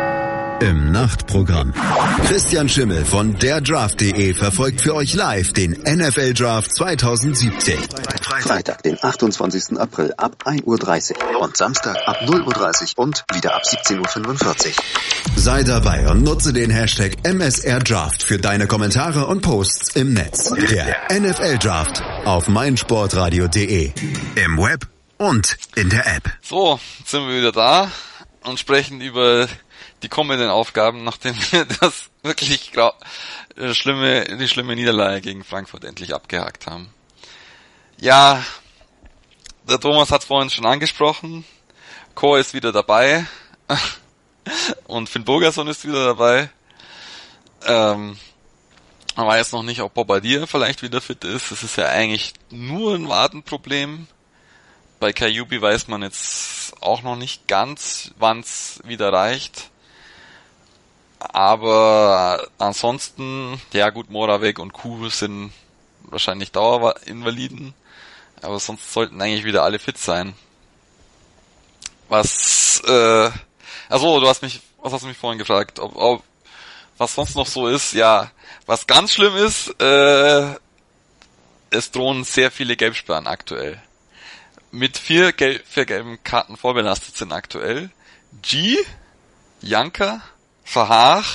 A: im Nachtprogramm. Christian Schimmel von der Draft.de verfolgt für euch live den NFL Draft 2017.
E: Freitag, den 28. April ab 1.30 Uhr und Samstag ab 0.30 Uhr und wieder ab 17.45 Uhr.
A: Sei dabei und nutze den Hashtag MSR Draft für deine Kommentare und Posts im Netz. Der NFL Draft auf meinsportradio.de im Web und in der App.
B: So, sind wir wieder da und sprechen über die kommenden Aufgaben, nachdem wir das wirklich glaub, äh, schlimme, die schlimme Niederlage gegen Frankfurt endlich abgehakt haben. Ja, der Thomas hat es vorhin schon angesprochen. Chor ist wieder dabei. Und Finn Bogerson ist wieder dabei. Ähm, man weiß noch nicht, ob Bobadilla vielleicht wieder fit ist. Es ist ja eigentlich nur ein Wartenproblem. Bei Kayubi weiß man jetzt auch noch nicht ganz, wann es wieder reicht. Aber ansonsten, ja gut, Moravec und Kuh sind wahrscheinlich Dauerinvaliden. Aber sonst sollten eigentlich wieder alle fit sein. Was, äh, also du hast mich, was hast du mich vorhin gefragt, ob, ob was sonst noch so ist, ja, was ganz schlimm ist, äh, es drohen sehr viele Gelbsperren aktuell mit vier, Gel vier gelben Karten vorbelastet sind aktuell. G, Janka, Verhaag,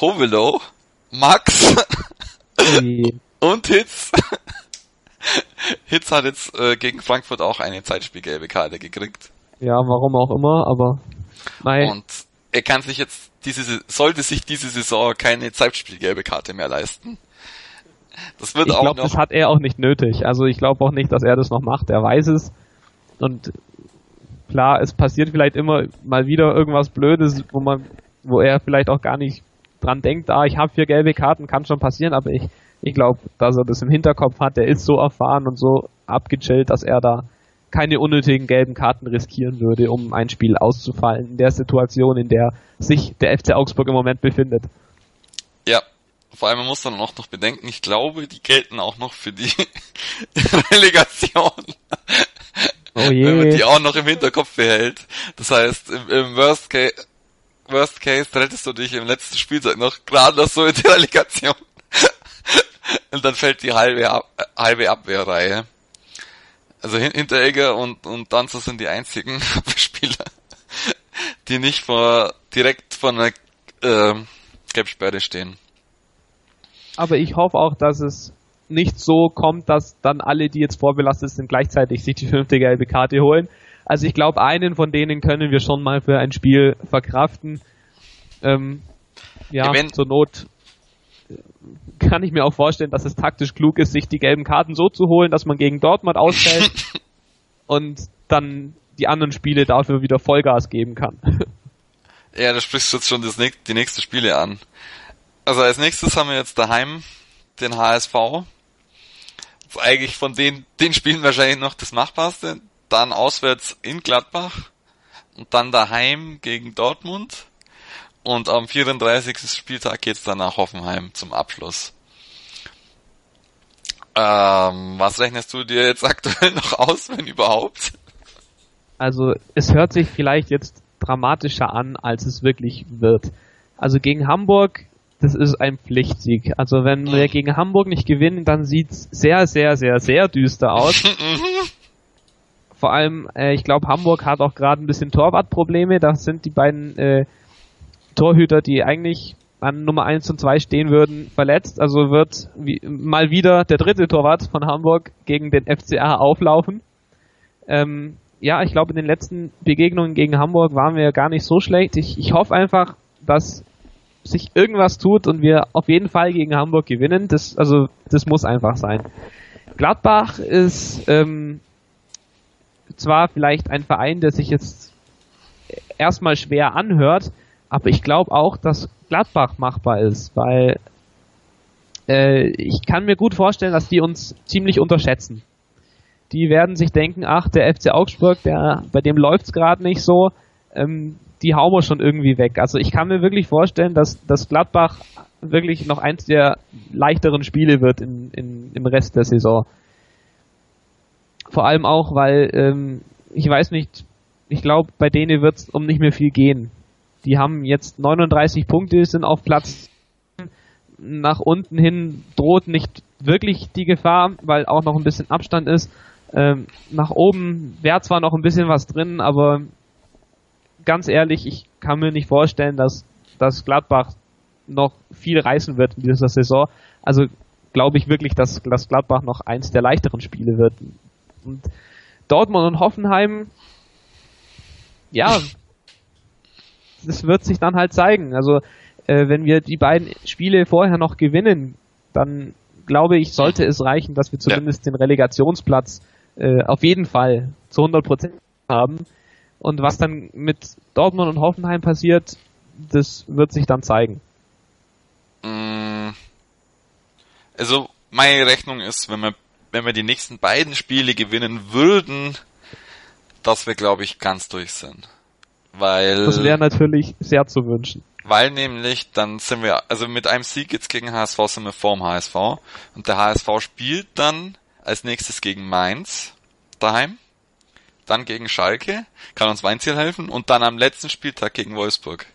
B: Hovelo, Max und Hitz. Hitz hat jetzt äh, gegen Frankfurt auch eine Zeitspielgelbe Karte gekriegt.
C: Ja, warum auch immer, aber
B: nein. Und er kann sich jetzt diese sollte sich diese Saison keine Zeitspielgelbe Karte mehr leisten.
C: Das wird ich auch glaub, noch. Das hat er auch nicht nötig. Also ich glaube auch nicht, dass er das noch macht. Er weiß es. Und klar, es passiert vielleicht immer mal wieder irgendwas Blödes, wo man, wo er vielleicht auch gar nicht dran denkt, ah, ich habe vier gelbe Karten, kann schon passieren, aber ich, ich glaube, dass er das im Hinterkopf hat, der ist so erfahren und so abgechillt, dass er da keine unnötigen gelben Karten riskieren würde, um ein Spiel auszufallen in der Situation, in der sich der FC Augsburg im Moment befindet.
B: Ja, vor allem man muss dann auch noch bedenken, ich glaube, die gelten auch noch für die Relegation. Oh je. Wenn man die auch noch im Hinterkopf behält. Das heißt, im, im Worst Case, Worst Case rettest du dich im letzten Spieltag noch gerade noch so in die Relegation. und dann fällt die halbe, Ab halbe Abwehrreihe. Also Hinteregger und, und Danzer sind die einzigen Spieler, die nicht vor, direkt vor einer äh, Gelbsperre stehen.
C: Aber ich hoffe auch, dass es nicht so kommt, dass dann alle, die jetzt vorbelastet sind, gleichzeitig sich die fünfte gelbe Karte holen. Also ich glaube, einen von denen können wir schon mal für ein Spiel verkraften. Ähm, ja, Wenn zur Not kann ich mir auch vorstellen, dass es taktisch klug ist, sich die gelben Karten so zu holen, dass man gegen Dortmund ausfällt und dann die anderen Spiele dafür wieder Vollgas geben kann.
B: Ja, da sprichst du jetzt schon das, die nächsten Spiele an. Also als nächstes haben wir jetzt daheim den HSV. Das ist eigentlich von den, den Spielen wahrscheinlich noch das Machbarste. Dann auswärts in Gladbach und dann daheim gegen Dortmund. Und am 34. Spieltag geht's dann nach Hoffenheim zum Abschluss. Ähm, was rechnest du dir jetzt aktuell noch aus, wenn überhaupt?
C: Also es hört sich vielleicht jetzt dramatischer an, als es wirklich wird. Also gegen Hamburg, das ist ein Pflichtsieg. Also wenn wir gegen Hamburg nicht gewinnen, dann sieht's sehr, sehr, sehr, sehr düster aus. Vor allem, äh, ich glaube, Hamburg hat auch gerade ein bisschen Torwartprobleme. Da sind die beiden äh, Torhüter, die eigentlich an Nummer 1 und 2 stehen würden, verletzt. Also wird wie, mal wieder der dritte Torwart von Hamburg gegen den FCA auflaufen. Ähm, ja, ich glaube, in den letzten Begegnungen gegen Hamburg waren wir gar nicht so schlecht. Ich, ich hoffe einfach, dass sich irgendwas tut und wir auf jeden Fall gegen Hamburg gewinnen. Das, also, das muss einfach sein. Gladbach ist ähm, zwar vielleicht ein Verein, der sich jetzt erstmal schwer anhört, aber ich glaube auch, dass Gladbach machbar ist, weil äh, ich kann mir gut vorstellen, dass die uns ziemlich unterschätzen. Die werden sich denken, ach, der FC Augsburg, der, bei dem läuft's gerade nicht so, ähm, die hauen wir schon irgendwie weg. Also ich kann mir wirklich vorstellen, dass, dass Gladbach wirklich noch eins der leichteren Spiele wird in, in, im Rest der Saison. Vor allem auch, weil ähm, ich weiß nicht, ich glaube, bei denen wird's um nicht mehr viel gehen. Die haben jetzt 39 Punkte, sind auf Platz nach unten hin droht nicht wirklich die Gefahr, weil auch noch ein bisschen Abstand ist. Ähm, nach oben wäre zwar noch ein bisschen was drin, aber ganz ehrlich, ich kann mir nicht vorstellen, dass, dass Gladbach noch viel reißen wird in dieser Saison. Also glaube ich wirklich, dass, dass Gladbach noch eins der leichteren Spiele wird. Und Dortmund und Hoffenheim, ja, das wird sich dann halt zeigen. Also äh, wenn wir die beiden Spiele vorher noch gewinnen, dann glaube ich, sollte es reichen, dass wir zumindest ja. den Relegationsplatz äh, auf jeden Fall zu 100 Prozent haben. Und was dann mit Dortmund und Hoffenheim passiert, das wird sich dann zeigen.
B: Mm. Also meine Rechnung ist, wenn wir wenn wir die nächsten beiden Spiele gewinnen würden, dass wir glaube ich ganz durch sind. Weil.
C: Das wäre natürlich sehr zu wünschen.
B: Weil nämlich, dann sind wir, also mit einem Sieg jetzt gegen HSV sind wir vorm HSV. Und der HSV spielt dann als nächstes gegen Mainz daheim. Dann gegen Schalke, kann uns Weinziel helfen. Und dann am letzten Spieltag gegen Wolfsburg.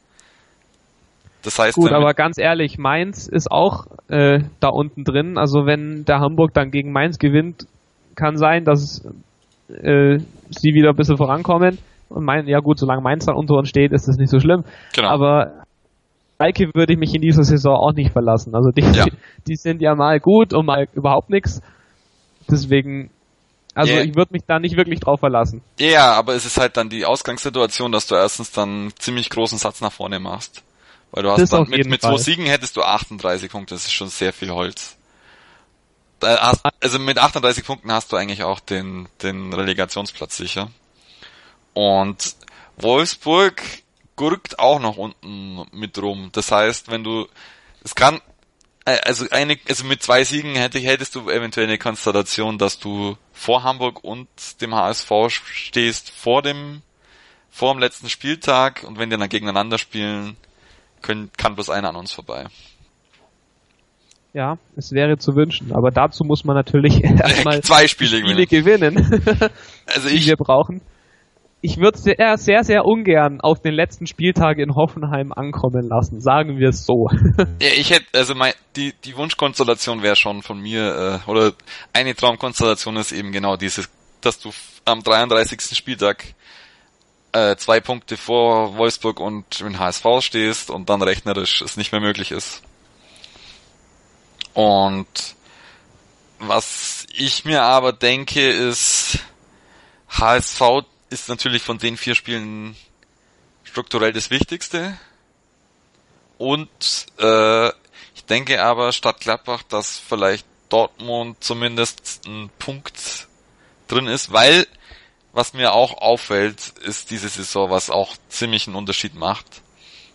C: Das heißt, gut, aber ganz ehrlich, Mainz ist auch äh, da unten drin. Also wenn der Hamburg dann gegen Mainz gewinnt, kann sein, dass äh, sie wieder ein bisschen vorankommen und meinen, ja gut, solange Mainz dann unter uns steht, ist das nicht so schlimm. Genau. Aber Schalke würde ich mich in dieser Saison auch nicht verlassen. Also die, ja. die sind ja mal gut und mal überhaupt nichts. Deswegen, also
B: Yeah.
C: ich würde mich da nicht wirklich drauf verlassen.
B: Ja, aber es ist halt dann die Ausgangssituation, dass du erstens dann einen ziemlich großen Satz nach vorne machst. Weil du hast dann mit, mit zwei. Siegen hättest du 38 Punkte, das ist schon sehr viel Holz. Hast, also mit 38 Punkten hast du eigentlich auch den, den Relegationsplatz sicher. Und Wolfsburg gurkt auch noch unten mit rum. Das heißt, wenn du, es kann, äh, also eine, also mit zwei Siegen hätte, hättest du eventuell eine Konstellation, dass du vor Hamburg und dem HSV stehst vor dem, vor dem letzten Spieltag und wenn die dann gegeneinander spielen, können, kann bloß einer an uns vorbei.
C: Ja, es wäre zu wünschen. Aber dazu muss man natürlich erstmal
B: Zwei Spiele
C: Spiele
B: gewinnen.
C: gewinnen,
B: Also
C: die
B: ich,
C: wir brauchen. Ich würde sehr, sehr, sehr ungern auf den letzten Spieltag in Hoffenheim ankommen lassen. Sagen wir es so.
B: ja, ich hätte, also mein, die, die Wunschkonstellation wäre schon von mir, äh, oder eine Traumkonstellation ist eben genau dieses, dass du am 33. Spieltag äh, zwei Punkte vor Wolfsburg und den HSV stehst und dann rechnerisch es nicht mehr möglich ist. Und was ich mir aber denke ist, HSV ist natürlich von den vier Spielen strukturell das Wichtigste. Und äh, ich denke aber statt Gladbach, dass vielleicht Dortmund zumindest ein Punkt drin ist, weil was mir auch auffällt, ist diese Saison, was auch ziemlich einen Unterschied macht.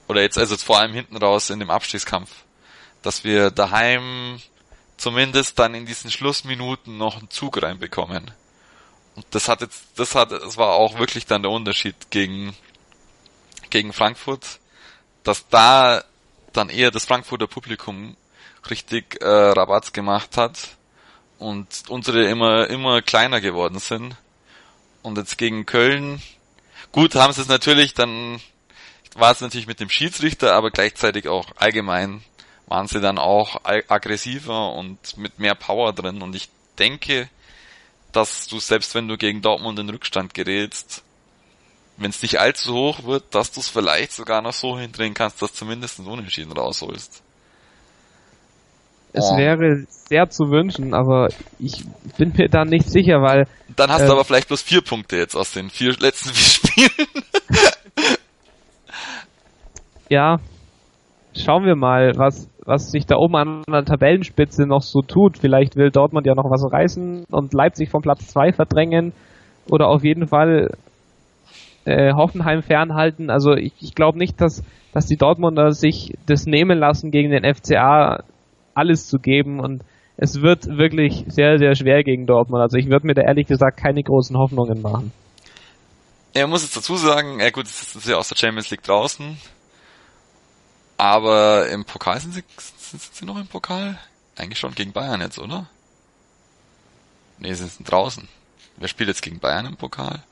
B: Oder jetzt also vor allem hinten raus in dem Abstiegskampf, dass wir daheim zumindest dann in diesen Schlussminuten noch einen Zug reinbekommen. Und das hat jetzt, das hat, das war auch wirklich dann der Unterschied gegen, gegen Frankfurt, dass da dann eher das Frankfurter Publikum richtig äh, Rabatz gemacht hat und unsere immer, immer kleiner geworden sind. Und jetzt gegen Köln, gut haben sie es natürlich, dann war es natürlich mit dem Schiedsrichter, aber gleichzeitig auch allgemein waren sie dann auch ag- aggressiver und mit mehr Power drin. Und ich denke, dass du selbst wenn du gegen Dortmund in Rückstand gerätst, wenn es nicht allzu hoch wird, dass du es vielleicht sogar noch so hindrehen kannst, dass du zumindest ein Unentschieden rausholst.
C: Es
B: Oh.
C: wäre sehr zu wünschen, aber ich bin mir da nicht sicher, weil
B: Dann hast du
C: Ähm.
B: aber vielleicht bloß vier Punkte jetzt aus den vier letzten vier Spielen.
C: ja, schauen wir mal, was, was sich da oben an der Tabellenspitze noch so tut. Vielleicht will Dortmund ja noch was reißen und Leipzig vom Platz 2 verdrängen oder auf jeden Fall äh, Hoffenheim fernhalten. Also ich, ich glaube nicht, dass, dass die Dortmunder sich das nehmen lassen, gegen den FCA alles zu geben und es wird wirklich sehr, sehr schwer gegen Dortmund. Also ich würde mir da ehrlich gesagt keine großen Hoffnungen machen.
B: Er muss jetzt dazu sagen, ja gut, es ist ja aus der Champions League draußen. Aber im Pokal sind sie, sind sie noch im Pokal? Eigentlich schon gegen Bayern jetzt, oder? Nee, sie sind draußen. Wer spielt jetzt gegen Bayern im Pokal?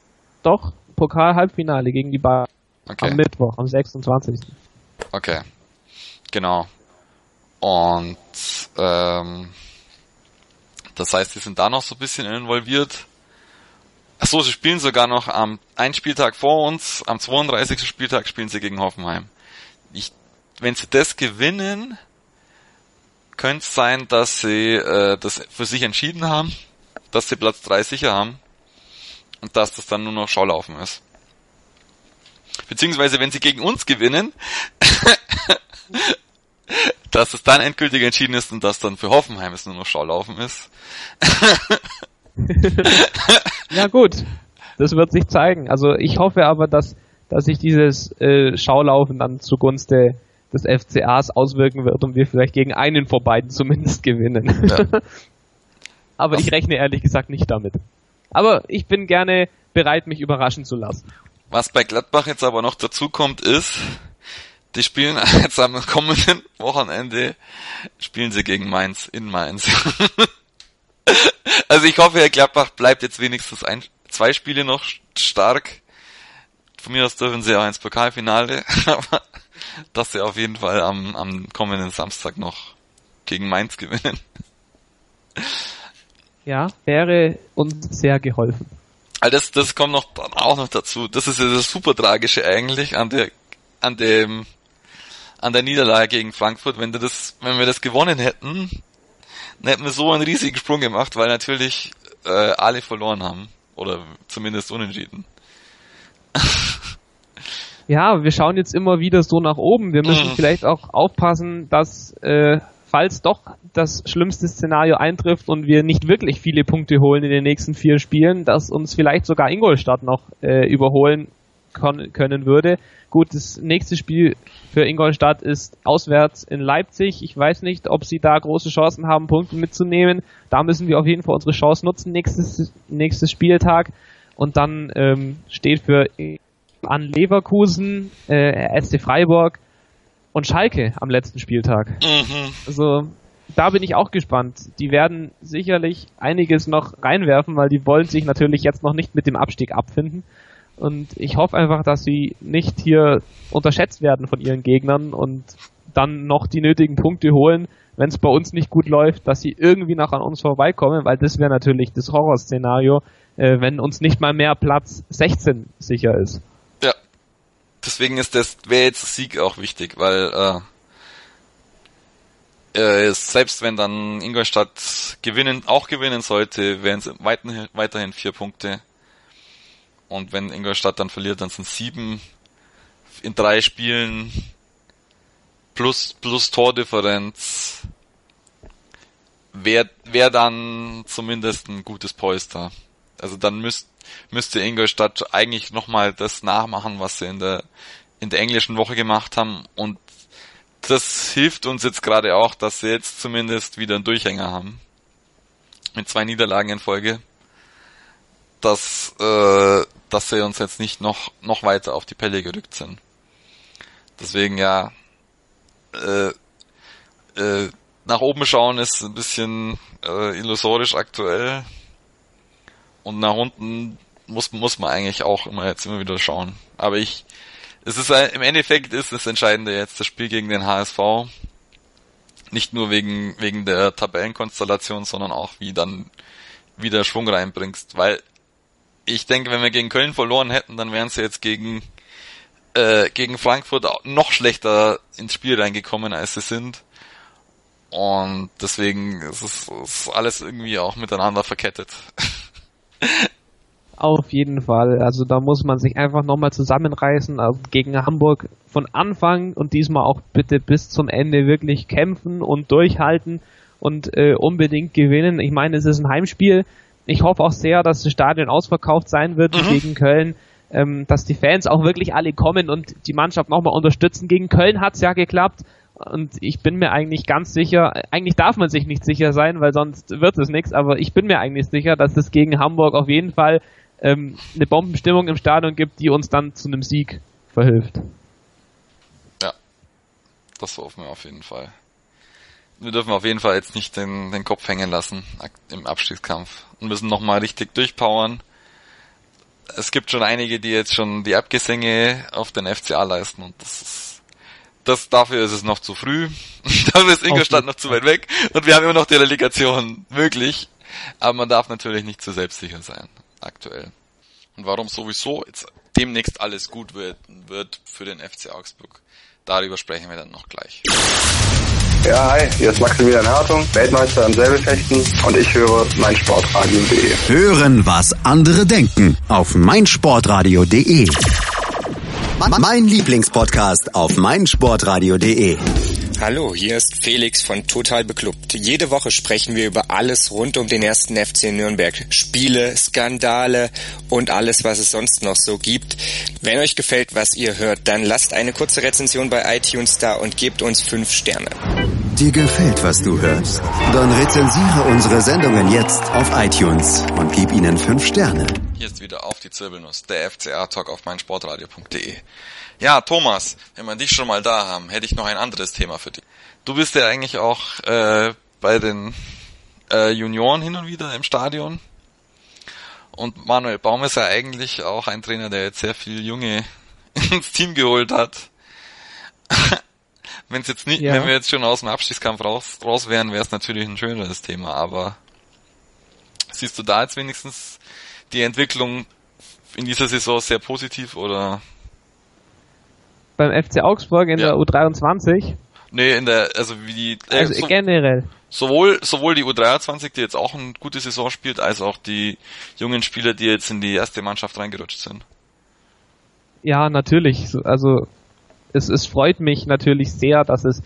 C: Doch, Pokal-Halbfinale gegen die Bayern
B: Okay.
C: am Mittwoch, am 26.
B: Okay. Genau. Und ähm, das heißt, sie sind da noch so ein bisschen involviert. Ach so, sie spielen sogar noch am einen Spieltag vor uns, am 32. Spieltag spielen sie gegen Hoffenheim. Ich, wenn sie das gewinnen, könnte es sein, dass sie äh, das für sich entschieden haben, dass sie Platz 3 sicher haben und dass das dann nur noch Schaulaufen ist. Beziehungsweise, wenn sie gegen uns gewinnen, dass es dann endgültig entschieden ist und dass dann für Hoffenheim es nur noch Schaulaufen ist.
C: Ja gut, das wird sich zeigen. Also ich hoffe aber, dass, dass sich dieses äh, Schaulaufen dann zugunste des FCAs auswirken wird und wir vielleicht gegen einen von beiden zumindest gewinnen.
B: Ja.
C: aber ich rechne ehrlich gesagt nicht damit. Aber ich bin gerne bereit, mich überraschen zu lassen.
B: Was bei Gladbach jetzt aber noch dazu kommt, ist, die spielen jetzt am kommenden Wochenende, spielen sie gegen Mainz in Mainz. also ich hoffe, Herr Gladbach bleibt jetzt wenigstens ein, zwei Spiele noch stark. Von mir aus dürfen sie auch ins Pokalfinale, aber dass sie auf jeden Fall am, am kommenden Samstag noch gegen Mainz gewinnen.
C: Ja, wäre uns sehr geholfen.
B: Also das, das kommt noch auch noch dazu. Das ist ja das super tragische eigentlich an der, an dem, an der Niederlage gegen Frankfurt. Wenn das, wenn wir das gewonnen hätten, dann hätten wir so einen riesigen Sprung gemacht, weil natürlich äh, alle verloren haben. Oder zumindest unentschieden.
C: ja, wir schauen jetzt immer wieder so nach oben. Wir müssen mhm. vielleicht auch aufpassen, dass äh, falls doch das schlimmste Szenario eintrifft und wir nicht wirklich viele Punkte holen in den nächsten vier Spielen, dass uns vielleicht sogar Ingolstadt noch äh, überholen können würde. Gut, das nächste Spiel für Ingolstadt ist auswärts in Leipzig. Ich weiß nicht, ob sie da große Chancen haben, Punkte mitzunehmen. Da müssen wir auf jeden Fall unsere Chance nutzen, nächstes, nächstes Spieltag. Und dann ähm, steht für an Leverkusen, äh, SC Freiburg und Schalke am letzten Spieltag. Mhm. Also da bin ich auch gespannt. Die werden sicherlich einiges noch reinwerfen, weil die wollen sich natürlich jetzt noch nicht mit dem Abstieg abfinden. Und ich hoffe einfach, dass sie nicht hier unterschätzt werden von ihren Gegnern und dann noch die nötigen Punkte holen, wenn es bei uns nicht gut läuft, dass sie irgendwie noch an uns vorbeikommen, weil das wäre natürlich das Horrorszenario, äh, wenn uns nicht mal mehr Platz 16 sicher ist.
B: Ja. Deswegen ist das, wäre jetzt Sieg auch wichtig, weil äh, äh, selbst wenn dann Ingolstadt gewinnen, auch gewinnen sollte, wären es weiterhin, weiterhin vier Punkte. Und wenn Ingolstadt dann verliert, dann sind sieben in drei Spielen plus, plus Tordifferenz. Wäre wär dann zumindest ein gutes Polster. Also dann müsst, müsste Ingolstadt eigentlich nochmal das nachmachen, was sie in der, in der englischen Woche gemacht haben. Und das hilft uns jetzt gerade auch, dass sie jetzt zumindest wieder einen Durchhänger haben. Mit zwei Niederlagen in Folge. Dass, äh, dass sie uns jetzt nicht noch, noch weiter auf die Pelle gerückt sind. Deswegen ja, äh, äh, nach oben schauen ist ein bisschen äh, illusorisch aktuell. Und nach unten muss, muss man eigentlich auch immer jetzt immer wieder schauen. Aber ich, es ist im Endeffekt ist das Entscheidende jetzt das Spiel gegen den HSV. Nicht nur wegen, wegen der Tabellenkonstellation, sondern auch wie dann wieder Schwung reinbringst. Weil ich denke, wenn wir gegen Köln verloren hätten, dann wären sie jetzt gegen äh, gegen Frankfurt noch schlechter ins Spiel reingekommen, als sie sind. Und deswegen ist es ist alles irgendwie auch miteinander verkettet.
C: Auf jeden Fall. Also da muss man sich einfach nochmal zusammenreißen. Also gegen Hamburg von Anfang und diesmal auch bitte bis zum Ende wirklich kämpfen und durchhalten und äh, unbedingt gewinnen. Ich meine, es ist ein Heimspiel. Ich hoffe auch sehr, dass das Stadion ausverkauft sein wird mhm. gegen Köln ähm, dass die Fans auch wirklich alle kommen und die Mannschaft nochmal unterstützen. Gegen Köln hat's ja geklappt und ich bin mir eigentlich ganz sicher, eigentlich darf man sich nicht sicher sein, weil sonst wird es nichts, aber ich bin mir eigentlich sicher, dass es gegen Hamburg auf jeden Fall ähm, eine Bombenstimmung im Stadion gibt, die uns dann zu einem Sieg verhilft.
B: Ja, das hoffen wir auf jeden Fall. Wir dürfen auf jeden Fall jetzt nicht den, den Kopf hängen lassen im Abstiegskampf und müssen nochmal richtig durchpowern es gibt schon einige, die jetzt schon die Abgesänge auf den FCA leisten und das ist, das, dafür ist es noch zu früh. dafür ist Ingolstadt noch zu weit weg und wir haben immer noch die Relegation möglich. Aber man darf natürlich nicht zu selbstsicher sein, aktuell. Und warum sowieso jetzt demnächst alles gut wird, wird für den FC Augsburg, darüber sprechen wir dann noch gleich.
F: Ja, hi, hier ist Maximilian Hartung, Weltmeister im Säbelfechten und ich höre meinsportradio.de.
A: Hören, was andere denken auf meinsportradio.de. Mein Lieblingspodcast auf meinsportradio.de.
G: Hallo, hier ist Felix von Total Beklubbt. Jede Woche sprechen wir über alles rund um den ersten FC Nürnberg. Spiele, Skandale und alles, was es sonst noch so gibt. Wenn euch gefällt, was ihr hört, dann lasst eine kurze Rezension bei iTunes da und gebt uns fünf Sterne.
A: Dir gefällt, was du hörst? Dann rezensiere unsere Sendungen jetzt auf iTunes und gib ihnen fünf Sterne.
B: Hier ist wieder auf die Zirbelnuss, der FCA-Talk auf meinsportradio.de. Ja, Thomas, wenn wir dich schon mal da haben, hätte ich noch ein anderes Thema für dich. Du bist ja eigentlich auch äh, bei den äh, Junioren hin und wieder im Stadion. Und Manuel Baum ist ja eigentlich auch ein Trainer, der jetzt sehr viel Junge ins Team geholt hat. Wenn's jetzt nicht, ja. wenn wir jetzt schon aus dem Abstiegskampf raus, raus wären, wäre es natürlich ein schöneres Thema, aber siehst du da jetzt wenigstens die Entwicklung in dieser Saison sehr positiv oder
C: beim FC Augsburg in ja. der U23?
B: Nee, in der, also wie die.
C: Äh, also so, generell.
B: sowohl, sowohl die U23, die jetzt auch eine gute Saison spielt, als auch die jungen Spieler, die jetzt in die erste Mannschaft reingerutscht sind.
C: Ja, natürlich. Also es, es freut mich natürlich sehr, dass es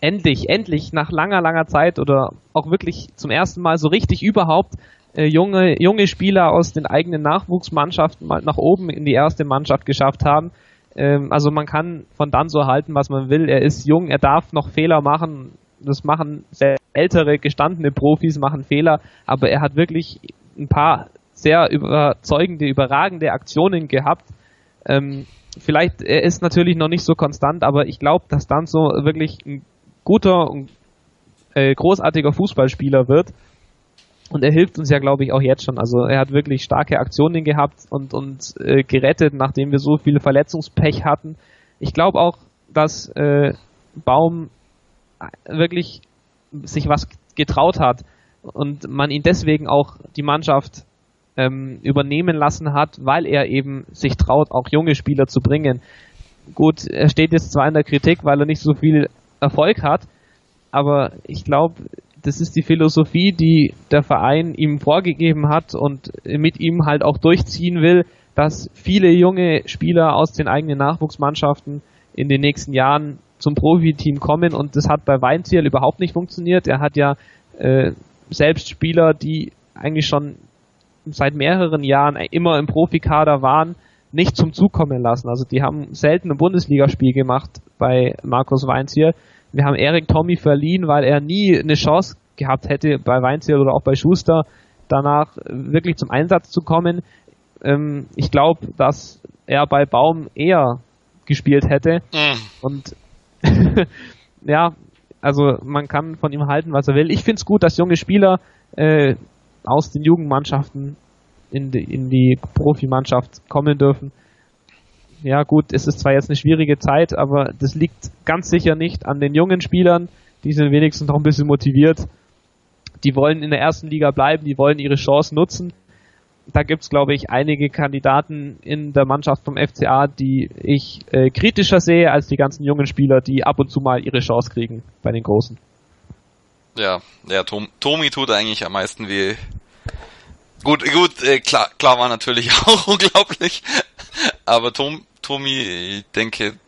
C: endlich, endlich nach langer, langer Zeit oder auch wirklich zum ersten Mal so richtig überhaupt äh, junge, junge Spieler aus den eigenen Nachwuchsmannschaften mal nach oben in die erste Mannschaft geschafft haben. Ähm, also man kann von dann so halten, was man will. Er ist jung, er darf noch Fehler machen. Das machen sehr ältere, gestandene Profis, machen Fehler, aber er hat wirklich ein paar sehr überzeugende, überragende Aktionen gehabt. Ähm, vielleicht, er ist natürlich noch nicht so konstant, aber ich glaube, dass dann so wirklich ein guter und äh, großartiger Fußballspieler wird. Und er hilft uns ja, glaube ich, auch jetzt schon. Also er hat wirklich starke Aktionen gehabt und uns äh, gerettet, nachdem wir so viel Verletzungspech hatten. Ich glaube auch, dass äh, Baum wirklich sich was getraut hat und man ihn deswegen auch die Mannschaft ähm, übernehmen lassen hat, weil er eben sich traut, auch junge Spieler zu bringen. Gut, er steht jetzt zwar in der Kritik, weil er nicht so viel Erfolg hat, aber ich glaube, das ist die Philosophie, die der Verein ihm vorgegeben hat und mit ihm halt auch durchziehen will, dass viele junge Spieler aus den eigenen Nachwuchsmannschaften in den nächsten Jahren zum Profiteam kommen und das hat bei Weinziel überhaupt nicht funktioniert. Er hat ja äh, selbst Spieler, die eigentlich schon seit mehreren Jahren immer im Profikader waren, nicht zum Zug kommen lassen. Also die haben selten ein Bundesligaspiel gemacht bei Markus Weinziel. Wir haben Erik Tommy verliehen, weil er nie eine Chance gehabt hätte, bei Weinziel oder auch bei Schuster danach wirklich zum Einsatz zu kommen. Ähm, ich glaube, dass er bei Baum eher gespielt hätte. Mhm. Und ja, also man kann von ihm halten, was er will. Ich finde es gut, dass junge Spieler äh, aus den Jugendmannschaften in die, in die Profimannschaft kommen dürfen. Ja gut, es ist zwar jetzt eine schwierige Zeit, aber das liegt ganz sicher nicht an den jungen Spielern. Die sind wenigstens noch ein bisschen motiviert. Die wollen in der ersten Liga bleiben, die wollen ihre Chance nutzen. Da gibt's, glaube ich, einige Kandidaten in der Mannschaft vom FCA, die ich äh, kritischer sehe als die ganzen jungen Spieler, die ab und zu mal ihre Chance kriegen bei den Großen.
B: Ja, ja, Tom, Tomi tut eigentlich am meisten weh. Gut, gut, äh, klar, klar war natürlich auch unglaublich. Aber Tom, Tomi, ich denke,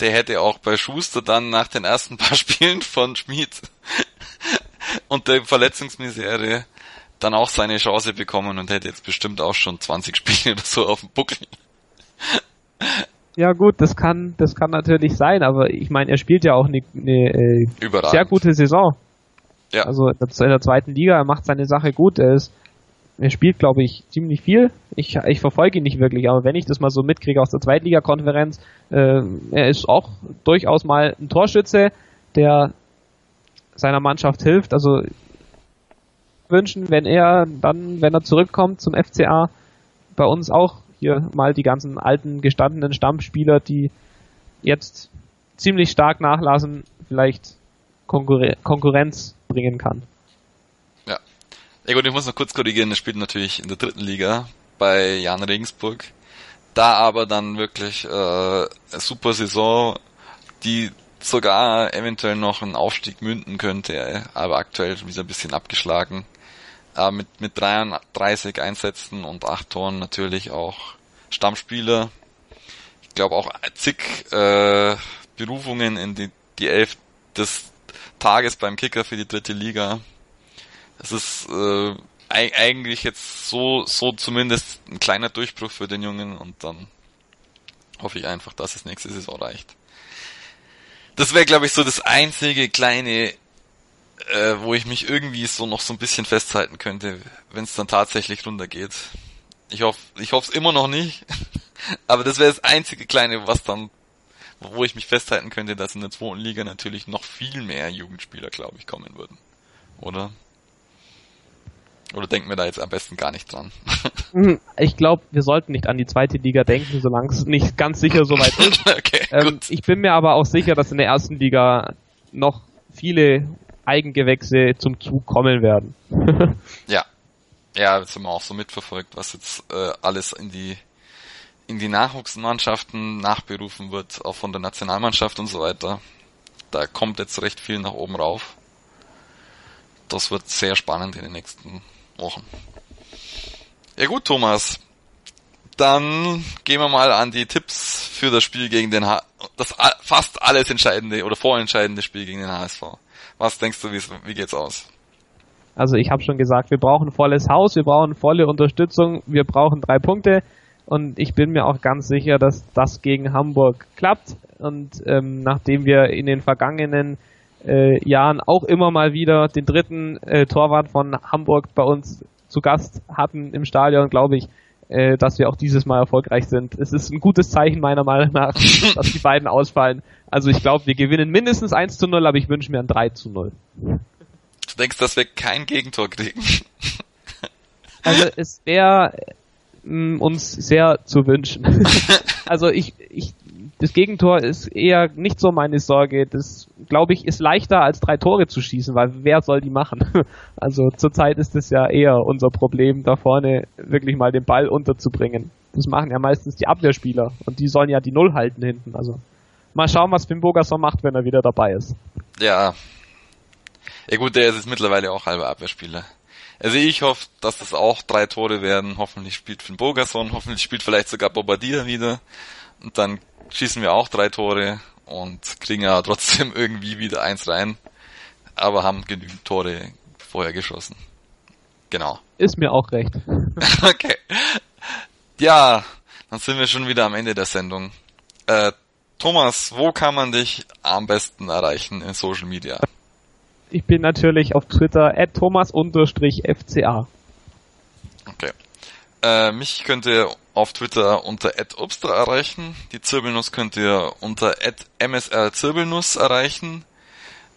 B: der hätte auch bei Schuster dann nach den ersten paar Spielen von Schmid und der Verletzungsmisere dann auch seine Chance bekommen und hätte jetzt bestimmt auch schon 20 Spiele oder so auf dem Buckel.
C: Ja gut, das kann, das kann natürlich sein, aber ich meine, er spielt ja auch eine, eine äh, sehr gute Saison. Ja. Also in der zweiten Liga, er macht seine Sache gut. Er ist, er spielt, glaube ich, ziemlich viel. Ich, ich verfolge ihn nicht wirklich, aber wenn ich das mal so mitkriege aus der Zweitligakonferenz, äh, er ist auch durchaus mal ein Torschütze, der seiner Mannschaft hilft. Also wünschen, wenn er dann, wenn er zurückkommt zum FCA, bei uns auch hier mal die ganzen alten gestandenen Stammspieler, die jetzt ziemlich stark nachlassen, vielleicht Konkurren Konkurrenz bringen kann.
B: Ja. Ja gut, ich muss noch kurz korrigieren, er spielt natürlich in der dritten Liga bei Jan Regensburg. Da aber dann wirklich äh, eine super Saison, die sogar eventuell noch einen Aufstieg münden könnte, aber aktuell wieder ein bisschen abgeschlagen. Äh, mit, mit 33 Einsätzen und 8 Toren natürlich auch Stammspieler. Ich glaube auch zig äh, Berufungen in die, die Elf des Tages beim Kicker für die dritte Liga. Das ist äh, eigentlich jetzt so, so zumindest ein kleiner Durchbruch für den Jungen und dann hoffe ich einfach, dass es nächste Saison reicht. Das wäre, glaube ich, so das einzige kleine, äh, wo ich mich irgendwie so noch so ein bisschen festhalten könnte, wenn es dann tatsächlich runtergeht. Ich hoffe, ich hoffe es immer noch nicht, aber das wäre das einzige kleine, was dann, wo ich mich festhalten könnte, dass in der zweiten Liga natürlich noch viel mehr Jugendspieler, glaube ich, kommen würden. Oder? Oder denken wir da jetzt am besten gar nicht dran?
C: Hm, ich glaube, wir sollten nicht an die zweite Liga denken, solange es nicht ganz sicher soweit ist. okay, ähm, ich bin mir aber auch sicher, dass in der ersten Liga noch viele Eigengewächse zum Zug kommen werden.
B: ja. Ja, jetzt haben wir auch so mitverfolgt, was jetzt äh, alles in die in die Nachwuchsmannschaften nachberufen wird, auch von der Nationalmannschaft und so weiter. Da kommt jetzt recht viel nach oben rauf. das wird sehr spannend in den nächsten Wochen. Ja gut, Thomas. Dann gehen wir mal an die Tipps für das Spiel gegen den H das fast alles entscheidende oder vorentscheidende Spiel gegen den HSV. Was denkst du, wie geht's aus?
C: Also ich habe schon gesagt, wir brauchen volles Haus, wir brauchen volle Unterstützung, wir brauchen drei Punkte und ich bin mir auch ganz sicher, dass das gegen Hamburg klappt. Und ähm, nachdem wir in den vergangenen äh, Jahren auch immer mal wieder den dritten äh, Torwart von Hamburg bei uns zu Gast hatten im Stadion, glaube ich, äh, dass wir auch dieses Mal erfolgreich sind. Es ist ein gutes Zeichen meiner Meinung nach, dass die beiden ausfallen. Also ich glaube, wir gewinnen mindestens 1 zu 0, aber ich wünsche mir ein 3 zu 0.
B: Du denkst, dass wir kein Gegentor kriegen?
C: Also es wäre mm, uns sehr zu wünschen. also ich, ich, das Gegentor ist eher nicht so meine Sorge. Das, glaube ich, ist leichter als drei Tore zu schießen, weil wer soll die machen? Also zurzeit ist es ja eher unser Problem, da vorne wirklich mal den Ball unterzubringen. Das machen ja meistens die Abwehrspieler und die sollen ja die Null halten hinten. Also mal schauen, was Finn Bogason macht, wenn er wieder dabei ist.
B: Ja, ja gut, der ist jetzt mittlerweile auch halber Abwehrspieler. Also ich hoffe, dass das auch drei Tore werden. Hoffentlich spielt Finn Bogerson, hoffentlich spielt vielleicht sogar Bobadilla wieder. Und dann schießen wir auch drei Tore und kriegen ja trotzdem irgendwie wieder eins rein. Aber haben genügend Tore vorher geschossen. Genau.
C: Ist mir auch recht.
B: okay. Ja, dann sind wir schon wieder am Ende der Sendung. Äh, Thomas, wo kann man dich am besten erreichen in Social Media?
C: Ich bin natürlich auf Twitter at thomas-fca.
B: Okay. Äh, mich könnt ihr auf Twitter unter @obstra erreichen. Die Zirbelnuss könnt ihr unter @msrzirbelnuss erreichen.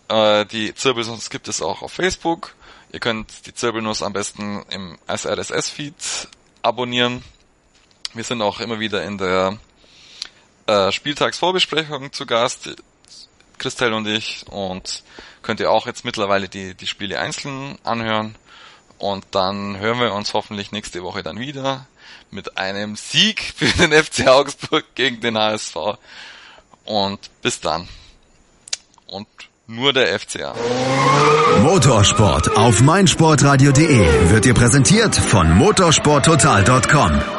B: Äh, die Zirbelnuss gibt es auch auf Facebook. Ihr könnt die Zirbelnuss am besten im SRSS-Feed abonnieren. Wir sind auch immer wieder in der äh, Spieltagsvorbesprechung zu Gast. Christel und ich und könnt ihr auch jetzt mittlerweile die, die Spiele einzeln anhören. Und dann hören wir uns hoffentlich nächste Woche dann wieder mit einem Sieg für den FC Augsburg gegen den HSV. Und bis dann. Und nur der FCA.
A: Motorsport auf meinsportradio.de wird dir präsentiert von motorsporttotal.com.